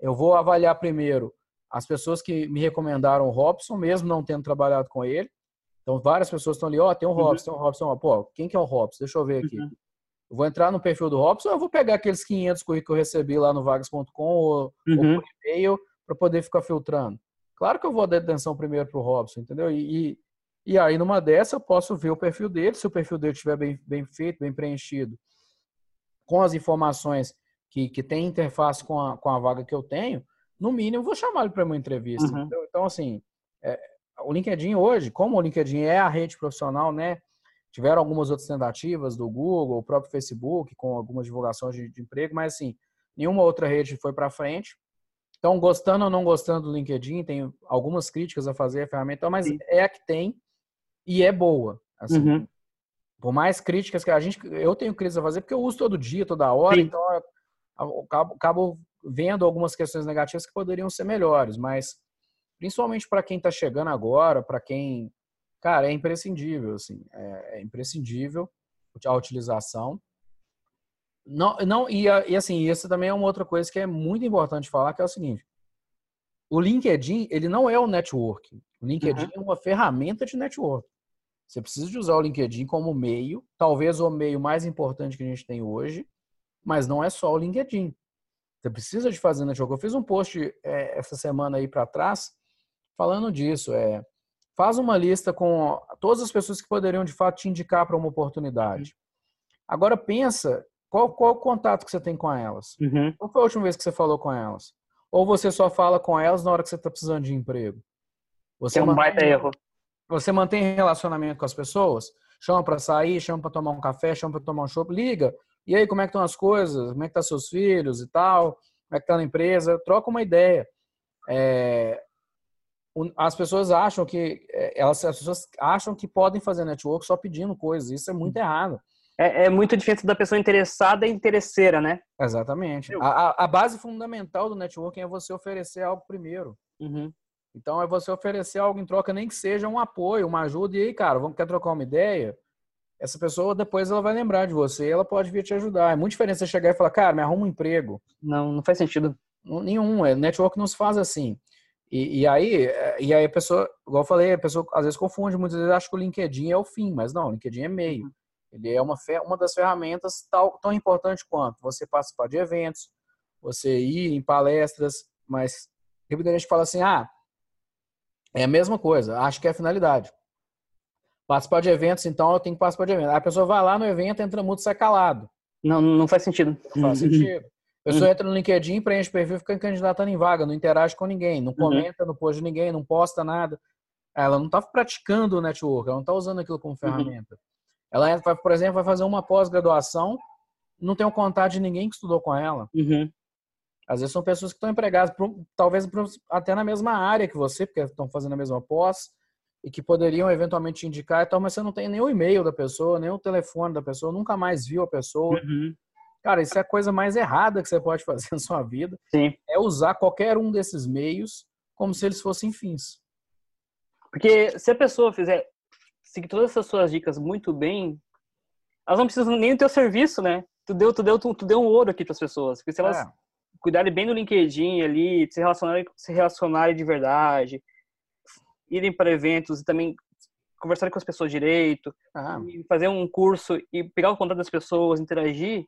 Eu vou avaliar primeiro as pessoas que me recomendaram o Robson, mesmo não tendo trabalhado com ele. Então, várias pessoas estão ali, ó, oh, tem um uhum. Robson, uhum. tem um Robson. Pô, quem que é o Robson? Deixa eu ver aqui. Uhum. Eu vou entrar no perfil do Robson eu vou pegar aqueles 500 currículos que eu recebi lá no vagas.com ou, uhum. ou por e-mail para poder ficar filtrando? Claro que eu vou dar atenção primeiro para o Robson, entendeu? E, e, e aí, numa dessa, eu posso ver o perfil dele. Se o perfil dele estiver bem, bem feito, bem preenchido, com as informações que, que tem interface com a, com a vaga que eu tenho, no mínimo, eu vou chamar ele para uma entrevista. Uhum. Então, assim, é, o LinkedIn hoje, como o LinkedIn é a rede profissional, né? Tiveram algumas outras tentativas do Google, o próprio Facebook, com algumas divulgações de, de emprego, mas assim, nenhuma outra rede foi para frente. Então, gostando ou não gostando do LinkedIn, tem algumas críticas a fazer a ferramenta, mas Sim. é a que tem e é boa. Assim, uhum. Por mais críticas que a gente. Eu tenho críticas a fazer porque eu uso todo dia, toda hora, Sim. então eu acabo, acabo, vendo algumas questões negativas que poderiam ser melhores, mas principalmente para quem está chegando agora, para quem. Cara, é imprescindível, assim, é, é, imprescindível a utilização. Não, não e, e assim, isso também é uma outra coisa que é muito importante falar, que é o seguinte: o LinkedIn, ele não é o networking. O LinkedIn uhum. é uma ferramenta de network. Você precisa de usar o LinkedIn como meio, talvez o meio mais importante que a gente tem hoje, mas não é só o LinkedIn. Você precisa de fazer network. Eu fiz um post é, essa semana aí para trás falando disso. É, faz uma lista com todas as pessoas que poderiam de fato te indicar para uma oportunidade. Agora pensa qual, qual o contato que você tem com elas. Uhum. Qual foi a última vez que você falou com elas? Ou você só fala com elas na hora que você está precisando de emprego? Você é um baita erro. Você mantém relacionamento com as pessoas? Chama para sair, chama para tomar um café, chama para tomar um chopp, liga. E aí, como é que estão as coisas? Como é que estão tá seus filhos e tal? Como é que tá na empresa? Troca uma ideia. É... As pessoas acham que é, elas, as pessoas acham que podem fazer network só pedindo coisas. Isso é muito hum. errado. É, é muito diferente da pessoa interessada e interesseira, né? Exatamente. A, a, base fundamental do networking é você oferecer algo primeiro. Uhum. Então é você oferecer algo em troca, nem que seja um apoio, uma ajuda. E aí, cara, vamos quer trocar uma ideia? Essa pessoa depois ela vai lembrar de você, ela pode vir te ajudar. É muito diferente você chegar e falar, cara, me arruma um emprego. Não, não faz sentido. Nenhum. É, network não se faz assim. E, e, aí, é, e aí a pessoa, igual eu falei, a pessoa às vezes confunde, muitas vezes acha que o LinkedIn é o fim, mas não, o LinkedIn é meio. Uhum. Ele é uma, uma das ferramentas tal, tão importante quanto você participar de eventos, você ir em palestras, mas a gente fala assim, ah, é a mesma coisa, acho que é a finalidade. Participar de eventos, então eu tenho que participar de eventos. A pessoa vai lá no evento, entra muito, sai calado. Não, não faz sentido. Não faz sentido. A pessoa entra no LinkedIn, preenche perfil, fica candidatando em vaga, não interage com ninguém, não uhum. comenta, não posta ninguém, não posta nada. Ela não está praticando o network, ela não está usando aquilo como uhum. Ela, vai, por exemplo, vai fazer uma pós-graduação, não tem o um contato de ninguém que estudou com ela. Uhum. Às vezes são pessoas que estão empregadas, talvez até na mesma área que você, porque estão fazendo a mesma pós, e que poderiam eventualmente indicar e tal, mas você não tem nem o e-mail da pessoa, nem o telefone da pessoa, nunca mais viu a pessoa. Uhum. Cara, isso é a coisa mais errada que você pode fazer na sua vida. Sim. É usar qualquer um desses meios como se eles fossem fins. Porque se a pessoa fizer seguir todas essas suas dicas muito bem, elas não precisam nem do teu serviço, né? Tu deu, tu deu, tu, tu deu um ouro aqui para as pessoas. Porque se elas é cuidarem bem do LinkedIn ali, se relacionarem, se relacionarem de verdade, irem para eventos e também conversarem com as pessoas direito, ah. fazer um curso e pegar o contato das pessoas, interagir.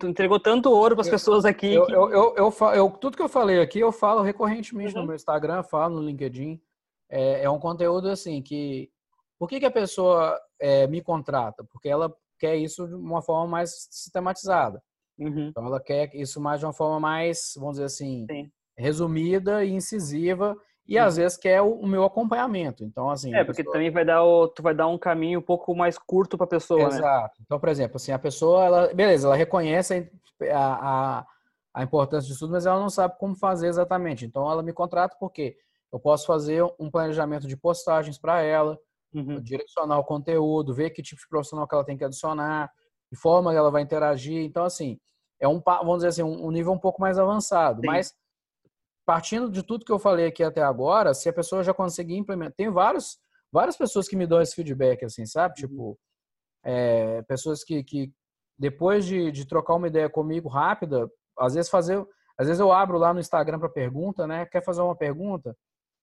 Tu entregou tanto ouro para as pessoas aqui. Eu, que... eu, eu, eu, eu, tudo que eu falei aqui, eu falo recorrentemente uhum. no meu Instagram, falo no LinkedIn. É, é, um conteúdo assim que. Por que, que a pessoa é, me contrata? Porque ela quer isso de uma forma mais sistematizada. Uhum. Então ela quer isso mais de uma forma mais, vamos dizer assim, Sim. resumida e incisiva e às vezes quer o, o, meu acompanhamento. Então, assim. É, porque pessoa... também vai dar o, tu vai dar um caminho um pouco mais curto para a pessoa, Exato. né? Exato. Então, por exemplo, assim, a pessoa, ela, beleza, ela reconhece a, a, a importância disso tudo, mas ela não sabe como fazer exatamente. Então, ela me contrata porque eu posso fazer um planejamento de postagens para ela, uhum. direcionar o conteúdo, ver que tipo de profissional que ela tem que adicionar, de forma que ela vai interagir. Então, assim, é um, vamos dizer assim, um nível um pouco mais avançado. Sim. Mas partindo de tudo que eu falei aqui até agora, se a pessoa já conseguir implementar, tem vários, várias pessoas que me dão esse feedback, assim, sabe? Uhum. Tipo, é, pessoas que, que depois de, de trocar uma ideia comigo rápida, às vezes fazer, às vezes eu abro lá no Instagram para pergunta, né? Quer fazer uma pergunta?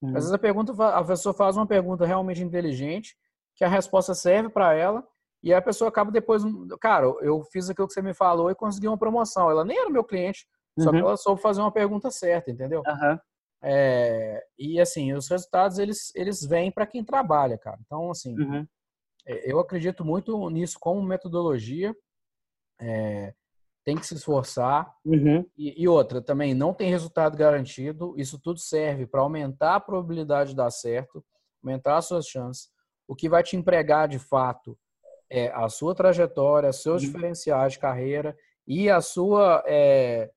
Uhum. Às vezes a pergunta, a pessoa faz uma pergunta realmente inteligente, que a resposta serve para ela, e a pessoa acaba depois, cara, eu fiz aquilo que você me falou e consegui uma promoção. Ela nem era meu cliente, só que uhum. ela soube fazer uma pergunta certa, entendeu? Uhum. É, e assim, os resultados eles, eles vêm para quem trabalha, cara. Então, assim, uhum. É, eu acredito muito nisso como metodologia. É, tem que se esforçar. Uhum. E, e, outra, também não tem resultado garantido. Isso tudo serve para aumentar a probabilidade de dar certo, aumentar as suas chances. O que vai te empregar de fato é a sua trajetória, seus uhum. diferenciais de carreira e a sua é,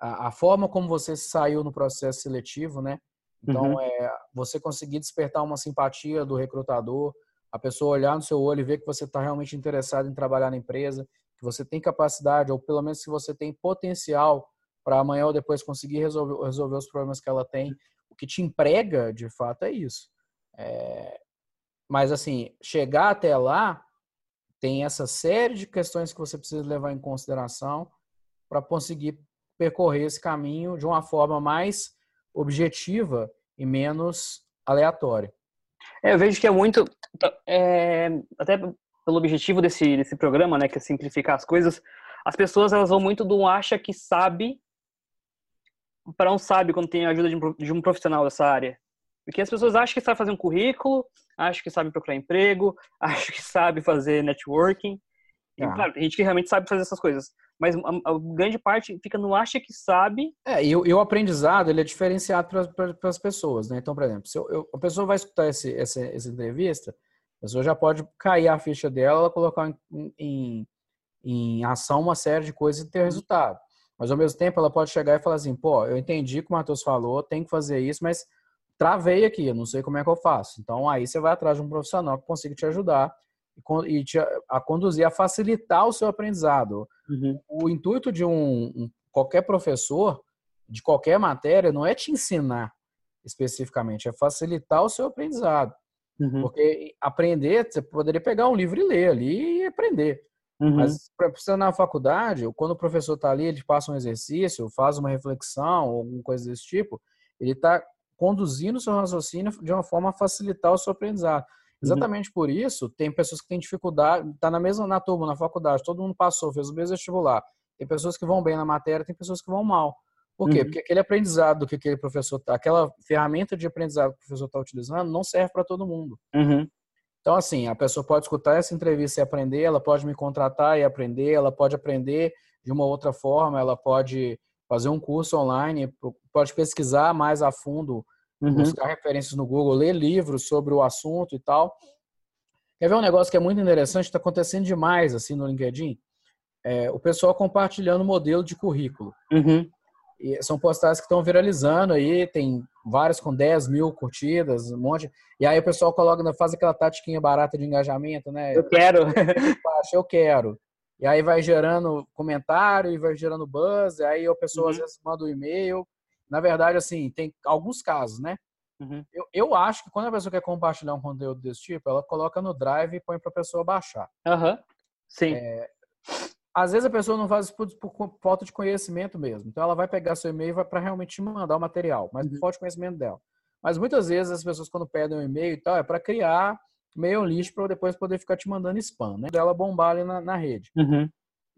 a, a, forma como você saiu no processo seletivo, né? Então, uhum. é, você conseguir despertar uma simpatia do recrutador, a pessoa olhar no seu olho e ver que você está realmente interessado em trabalhar na empresa, que você tem capacidade, ou pelo menos que você tem potencial para amanhã ou depois conseguir resolver, resolver os problemas que ela tem. O que te emprega, de fato, é isso. É... Mas, assim, chegar até lá, tem essa série de questões que você precisa levar em consideração para conseguir percorrer esse caminho de uma forma mais objetiva e menos aleatória. É, eu vejo que é muito, é, até pelo objetivo desse, desse programa, né, que é simplificar as coisas, as pessoas elas vão muito do acha que sabe para um sabe quando tem a ajuda de um, de um profissional dessa área. Porque as pessoas acham que sabe fazer um currículo, acham que sabe procurar emprego, acham que sabe fazer networking. E, ah. claro, tem gente que realmente sabe fazer essas coisas mas a, a, grande parte fica no acha que sabe. É, e, e o aprendizado ele é diferenciado para as pessoas, né? Então, por exemplo, se eu, eu, a pessoa vai escutar esse, essa, essa entrevista, pessoa já pode cair a ficha dela, ela colocar em, em, em ação uma série de coisas e ter resultado. Mas ao mesmo tempo ela pode chegar e falar assim, pô, eu entendi o que o Matheus falou, tem que fazer isso, mas travei aqui, eu não sei como é que eu faço. Então aí você vai atrás de um profissional que consiga te ajudar e te, a conduzir, a facilitar o seu aprendizado. Uhum. O intuito de um, um, qualquer professor de qualquer matéria não é te ensinar especificamente, é facilitar o seu aprendizado. Uhum. Porque aprender, você poderia pegar um livro e ler ali e aprender. Uhum. Mas para você na faculdade, quando o professor está ali, ele passa um exercício, faz uma reflexão, alguma coisa desse tipo, ele está conduzindo o seu raciocínio de uma forma a facilitar o seu aprendizado. Uhum. Exatamente uhum. por isso, tem pessoas que têm dificuldade, tá na mesma na turma, na faculdade, todo mundo passou, fez o mesmo vestibular. Tem pessoas que vão bem na matéria, tem pessoas que vão mal. Por quê? Uhum. Porque aquele aprendizado que aquele professor, tá, aquela ferramenta de aprendizado que o professor está utilizando, não serve para todo mundo. Uhum. Então, assim, a pessoa pode escutar essa entrevista e aprender, ela pode me contratar e aprender, ela pode aprender de uma outra forma, ela pode fazer um curso online, pode pesquisar mais a fundo uhum. buscar referências no Google, ler livros sobre o assunto e tal. Quer ver um negócio que é muito interessante, está acontecendo demais assim no LinkedIn? É, o pessoal compartilhando modelo de currículo. Uhum. E são postagens que estão viralizando aí, tem várias com 10 mil curtidas, um monte. E aí o pessoal coloca, faz aquela tatiquinha barata de engajamento, né? Eu quero. eu quero. E aí vai gerando comentário e vai gerando buzz, e aí a pessoa uhum. às vezes manda um e-mail, na verdade, assim, tem alguns casos, né? Uhum. Eu, eu acho que quando a pessoa quer compartilhar um conteúdo desse tipo, ela coloca no Drive e põe para a pessoa baixar. Uhum. Sim. É, às vezes a pessoa não faz isso por, falta de conhecimento mesmo. Então ela vai pegar seu e-mail para realmente te mandar o material, mas uhum. por falta de conhecimento dela. Mas muitas vezes as pessoas quando pedem um e-mail e tal, é para criar meio lixo para depois poder ficar te mandando spam, né? Dela bombar ali na, na rede. Uhum.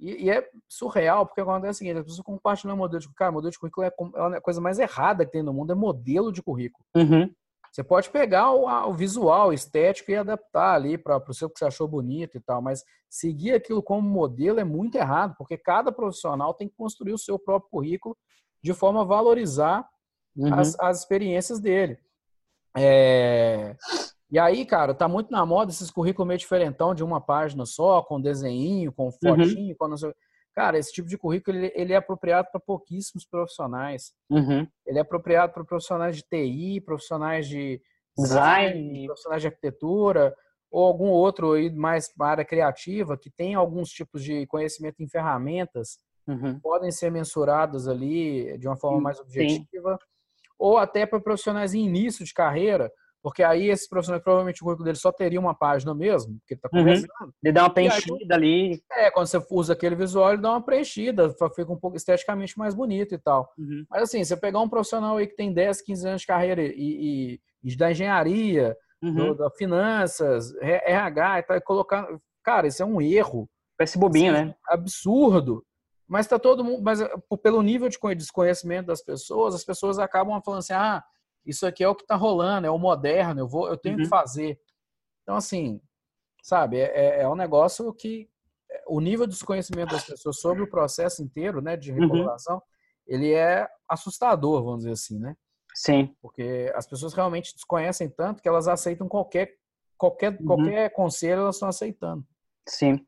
E, e, é surreal, porque acontece o seguinte, as pessoas compartilham modelo de currículo. modelo de currículo é, é a coisa mais errada que tem no mundo, é modelo de currículo. Uhum. Você pode pegar o, o, visual, o estético e adaptar ali para o seu que você achou bonito e tal, mas seguir aquilo como modelo é muito errado, porque cada profissional tem que construir o seu próprio currículo de forma a valorizar uhum. as, as experiências dele. É... E aí, cara, tá muito na moda esses currículos meio diferentão de uma página só, com desenho, com uhum. fotinho, uhum. com não sei... Cara, esse tipo de currículo ele, ele é apropriado para pouquíssimos profissionais. Uhum. Ele é apropriado para profissionais de TI, profissionais de design, design, profissionais de arquitetura, ou algum outro aí mais para área criativa que tem alguns tipos de conhecimento em ferramentas uhum. podem ser mensuradas ali de uma forma mais objetiva, Sim. ou até para profissionais em início de carreira, porque aí esse profissional, provavelmente o currículo dele só teria uma página mesmo, porque ele está uhum. começando. Uhum. Ele dá uma preenchida aí, ali. É, quando você usa aquele visual, ele dá uma preenchida, fica um pouco esteticamente mais bonito e tal. Uhum. Mas assim, você pegar um profissional aí que tem 10, 15 anos de carreira e, e, da engenharia, uhum. do, da finanças, RH e tal, e colocar. Cara, isso é um erro. Parece bobinho, assim, né? Absurdo. Mas tá todo mundo. Mas pelo nível de desconhecimento das pessoas, as pessoas acabam falando assim: ah, isso aqui é o que está rolando, é o moderno, eu vou, eu tenho uhum. que fazer. Então, assim, sabe, é, é, é um negócio que é, o nível de desconhecimento das pessoas sobre o processo inteiro, né, de recolocação, uhum. ele é assustador, vamos dizer assim, né? Sim. Porque as pessoas realmente desconhecem tanto que elas aceitam qualquer qualquer uhum. qualquer conselho, elas estão aceitando. Sim.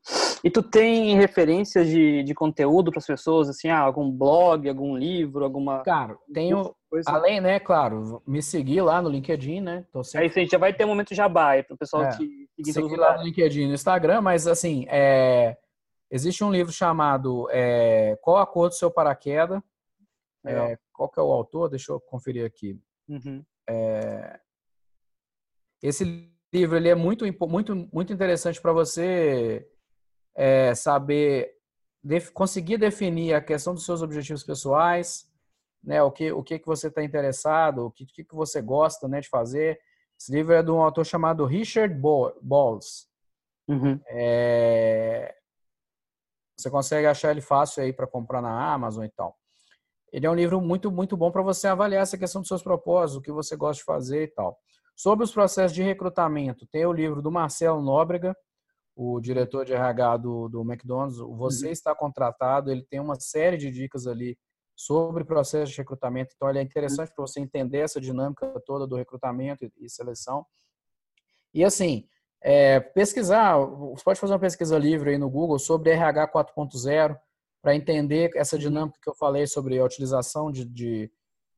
E tu tem referências de, de conteúdo para as pessoas, assim, ah, algum blog, algum livro, alguma. Cara, tenho. Coisa. Além, né, claro, me seguir lá no LinkedIn, né? Tô sempre... Aí gente já vai ter um momento jabá aí para o pessoal é, que seguir, seguir lá no LinkedIn no Instagram, mas assim, é... existe um livro chamado é... Qual a cor do seu paraquedas? É... Qual que é o autor? Deixa eu conferir aqui. Uhum. É... Esse livro ele é muito, muito, muito interessante para você é, saber def, conseguir definir a questão dos seus objetivos pessoais, né? O que o que que você está interessado, o que, que que você gosta, né, de fazer. Esse livro é de um autor chamado Richard Balls. Uhum. É, você consegue achar ele fácil aí para comprar na Amazon e tal. Ele é um livro muito muito bom para você avaliar essa questão dos seus propósitos, o que você gosta de fazer e tal. Sobre os processos de recrutamento, tem o livro do Marcelo Nóbrega, o diretor de RH do, do McDonald's. Você uhum. está contratado, ele tem uma série de dicas ali sobre processo de recrutamento. Então, ele é interessante para você entender essa dinâmica toda do recrutamento e, seleção. E assim, é, pesquisar, você pode fazer uma pesquisa livre aí no Google sobre RH 4.0 para entender essa uhum. dinâmica que eu falei sobre a utilização de, de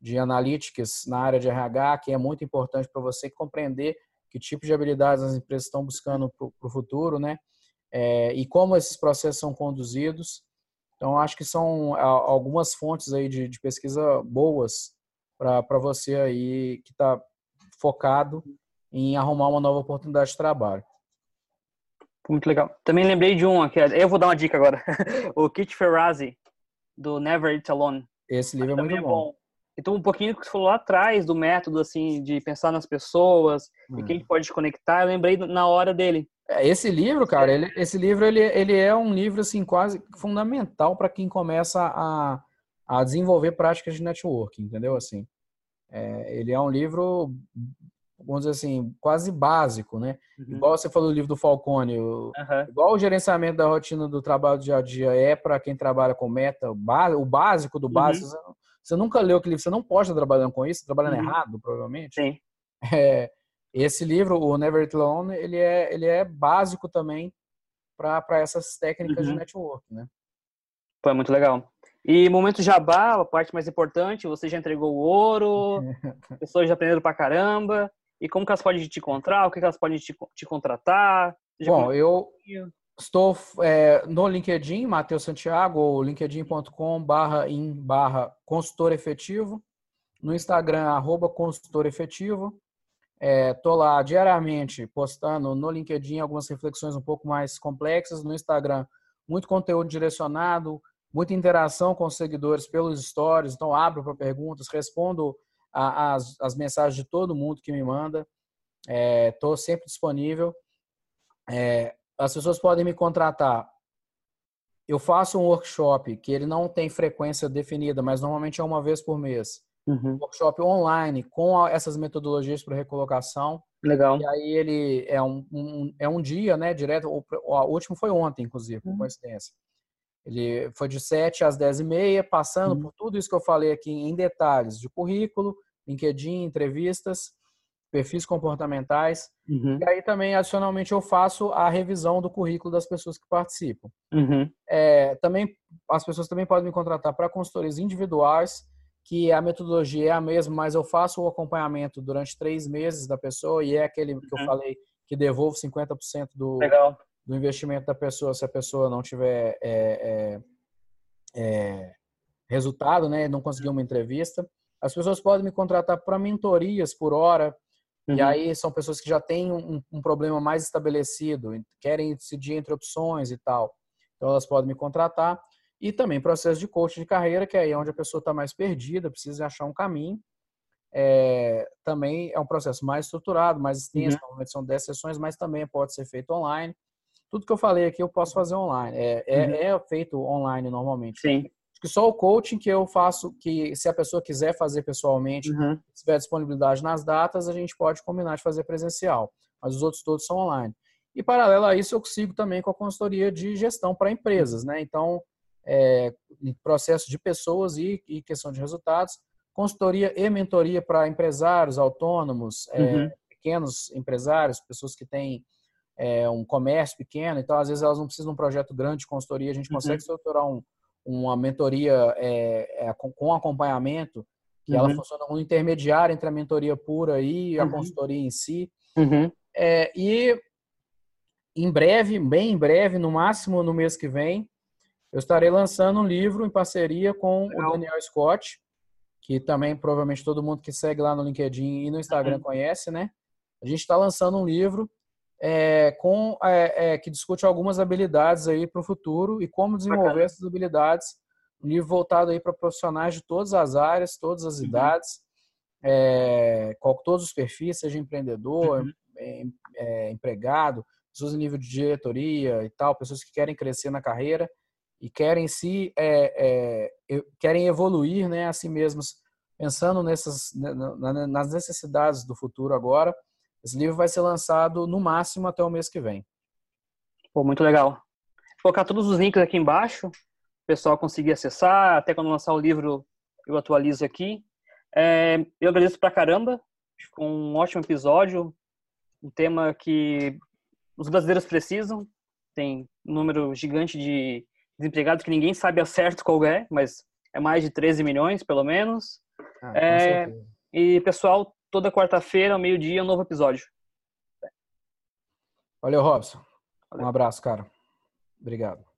de analytics na área de RH, que é muito importante para você compreender que tipo de habilidades as empresas estão buscando para o futuro, né? É, e como esses processos são conduzidos. Então, acho que são algumas fontes aí de, de pesquisa boas para você aí que está focado em arrumar uma nova oportunidade de trabalho. Muito legal. Também lembrei de um aqui, eu vou dar uma dica agora. o Kit Ferrazzi, do Never Eat Alone. Esse livro é muito é bom. Então, um pouquinho que você falou lá atrás do método, assim, de pensar nas pessoas hum. e quem hum. pode conectar, eu lembrei na hora dele. É, esse livro, cara, ele, esse livro, ele, ele é um livro, assim, quase fundamental para quem começa a, a desenvolver práticas de networking, entendeu? Assim, é, ele é um livro, vamos dizer assim, quase básico, né? Uhum. Igual você falou do livro do Falcone, o, uhum. igual o gerenciamento da rotina do trabalho do dia a dia é para quem trabalha com meta, o básico do uhum. básico, uhum. Você nunca leu aquele livro, você não pode estar trabalhando com isso, trabalhando uhum. errado, provavelmente. Sim. É, esse livro, o Never It Alone, ele é, ele é básico também para essas técnicas uhum. de network, né? Foi muito legal. E momento jabá, a parte mais importante, você já entregou o ouro, pessoas já aprenderam pra caramba. E como que elas podem te encontrar? O que elas podem te, te contratar? Bom, eu, Estou é, no LinkedIn, Matheus Santiago, ou linkedin.com barra in barra consultor efetivo. No Instagram, arroba consultor efetivo. Estou é, lá diariamente postando no LinkedIn algumas reflexões um pouco mais complexas. No Instagram, muito conteúdo direcionado, muita interação com os seguidores pelos stories. Então, abro para perguntas, respondo a, as, as mensagens de todo mundo que me manda. Estou é, sempre disponível. É, as pessoas podem me contratar. Eu faço um workshop que ele não tem frequência definida, mas normalmente é uma vez por mês. Uhum. Workshop online com essas metodologias para recolocação. Legal. E aí ele é um, um, é um dia, né? Direto. O, o último foi ontem, inclusive, por uhum. coincidência. Ele foi de 7 às 10 e meia, passando uhum. por tudo isso que eu falei aqui em detalhes de currículo, LinkedIn, entrevistas. Perfis comportamentais. Uhum. E aí também, adicionalmente, eu faço a revisão do currículo das pessoas que participam. Uhum. É, também As pessoas também podem me contratar para consultorias individuais, que a metodologia é a mesma, mas eu faço o acompanhamento durante três meses da pessoa e é aquele que eu uhum. falei que devolvo 50% do, do investimento da pessoa se a pessoa não tiver é, é, é resultado, né, não conseguir uma entrevista. As pessoas podem me contratar para mentorias por hora, Uhum. E aí são pessoas que já têm um, um, problema mais estabelecido, querem decidir entre opções e tal. Então elas podem me contratar. E também processo de coaching de carreira, que é aí onde a pessoa está mais perdida, precisa achar um caminho. É, também é um processo mais estruturado, mais extenso, uhum. normalmente são 10 sessões, mas também pode ser feito online. Tudo que eu falei aqui eu posso fazer online. É, é, uhum. é feito online normalmente. Sim que só o coaching que eu faço, que se a pessoa quiser fazer pessoalmente, uhum. se tiver disponibilidade nas datas, a gente pode combinar de fazer presencial. Mas os outros todos são online. E paralelo a isso, eu consigo também com a consultoria de gestão para empresas, né? Então, é, processo de pessoas e, e, questão de resultados, consultoria e mentoria para empresários, autônomos, é, uhum. é, pequenos empresários, pessoas que têm é, um comércio pequeno, então às vezes elas não precisam de um projeto grande de consultoria, a gente uhum. consegue estruturar um, uma mentoria é, é, com acompanhamento, que uhum. ela funciona como intermediário entre a mentoria pura e a uhum. consultoria em si. Uhum. É, e em breve, bem em breve, no máximo no mês que vem, eu estarei lançando um livro em parceria com Legal. o Daniel Scott, que também provavelmente todo mundo que segue lá no LinkedIn e no Instagram uhum. conhece, né? A gente está lançando um livro é, com, é, é, que discute algumas habilidades aí para o futuro e como desenvolver Bacana. essas habilidades. Um livro voltado aí para profissionais de todas as áreas, todas as uhum. idades, é, todos os perfis, seja empreendedor, uhum. É, é, empregado, pessoas em nível de diretoria e tal, pessoas que querem crescer na carreira e querem se querem evoluir, né, a si mesmos, pensando nessas nas necessidades do futuro agora esse livro vai ser lançado no máximo até o mês que vem. Pô, muito legal. Vou colocar todos os links aqui embaixo, o pessoal conseguir acessar. Até quando lançar o livro, eu atualizo aqui. É, eu agradeço pra caramba. Ficou um ótimo episódio. Um tema que os brasileiros precisam. Tem um número gigante de desempregados que ninguém sabe a certo qual é, mas é mais de 13 milhões, pelo menos. Ah, é, e, pessoal, toda quarta-feira, ao meio-dia, um novo episódio. Valeu, Robson. Valeu. Um abraço, cara. Obrigado.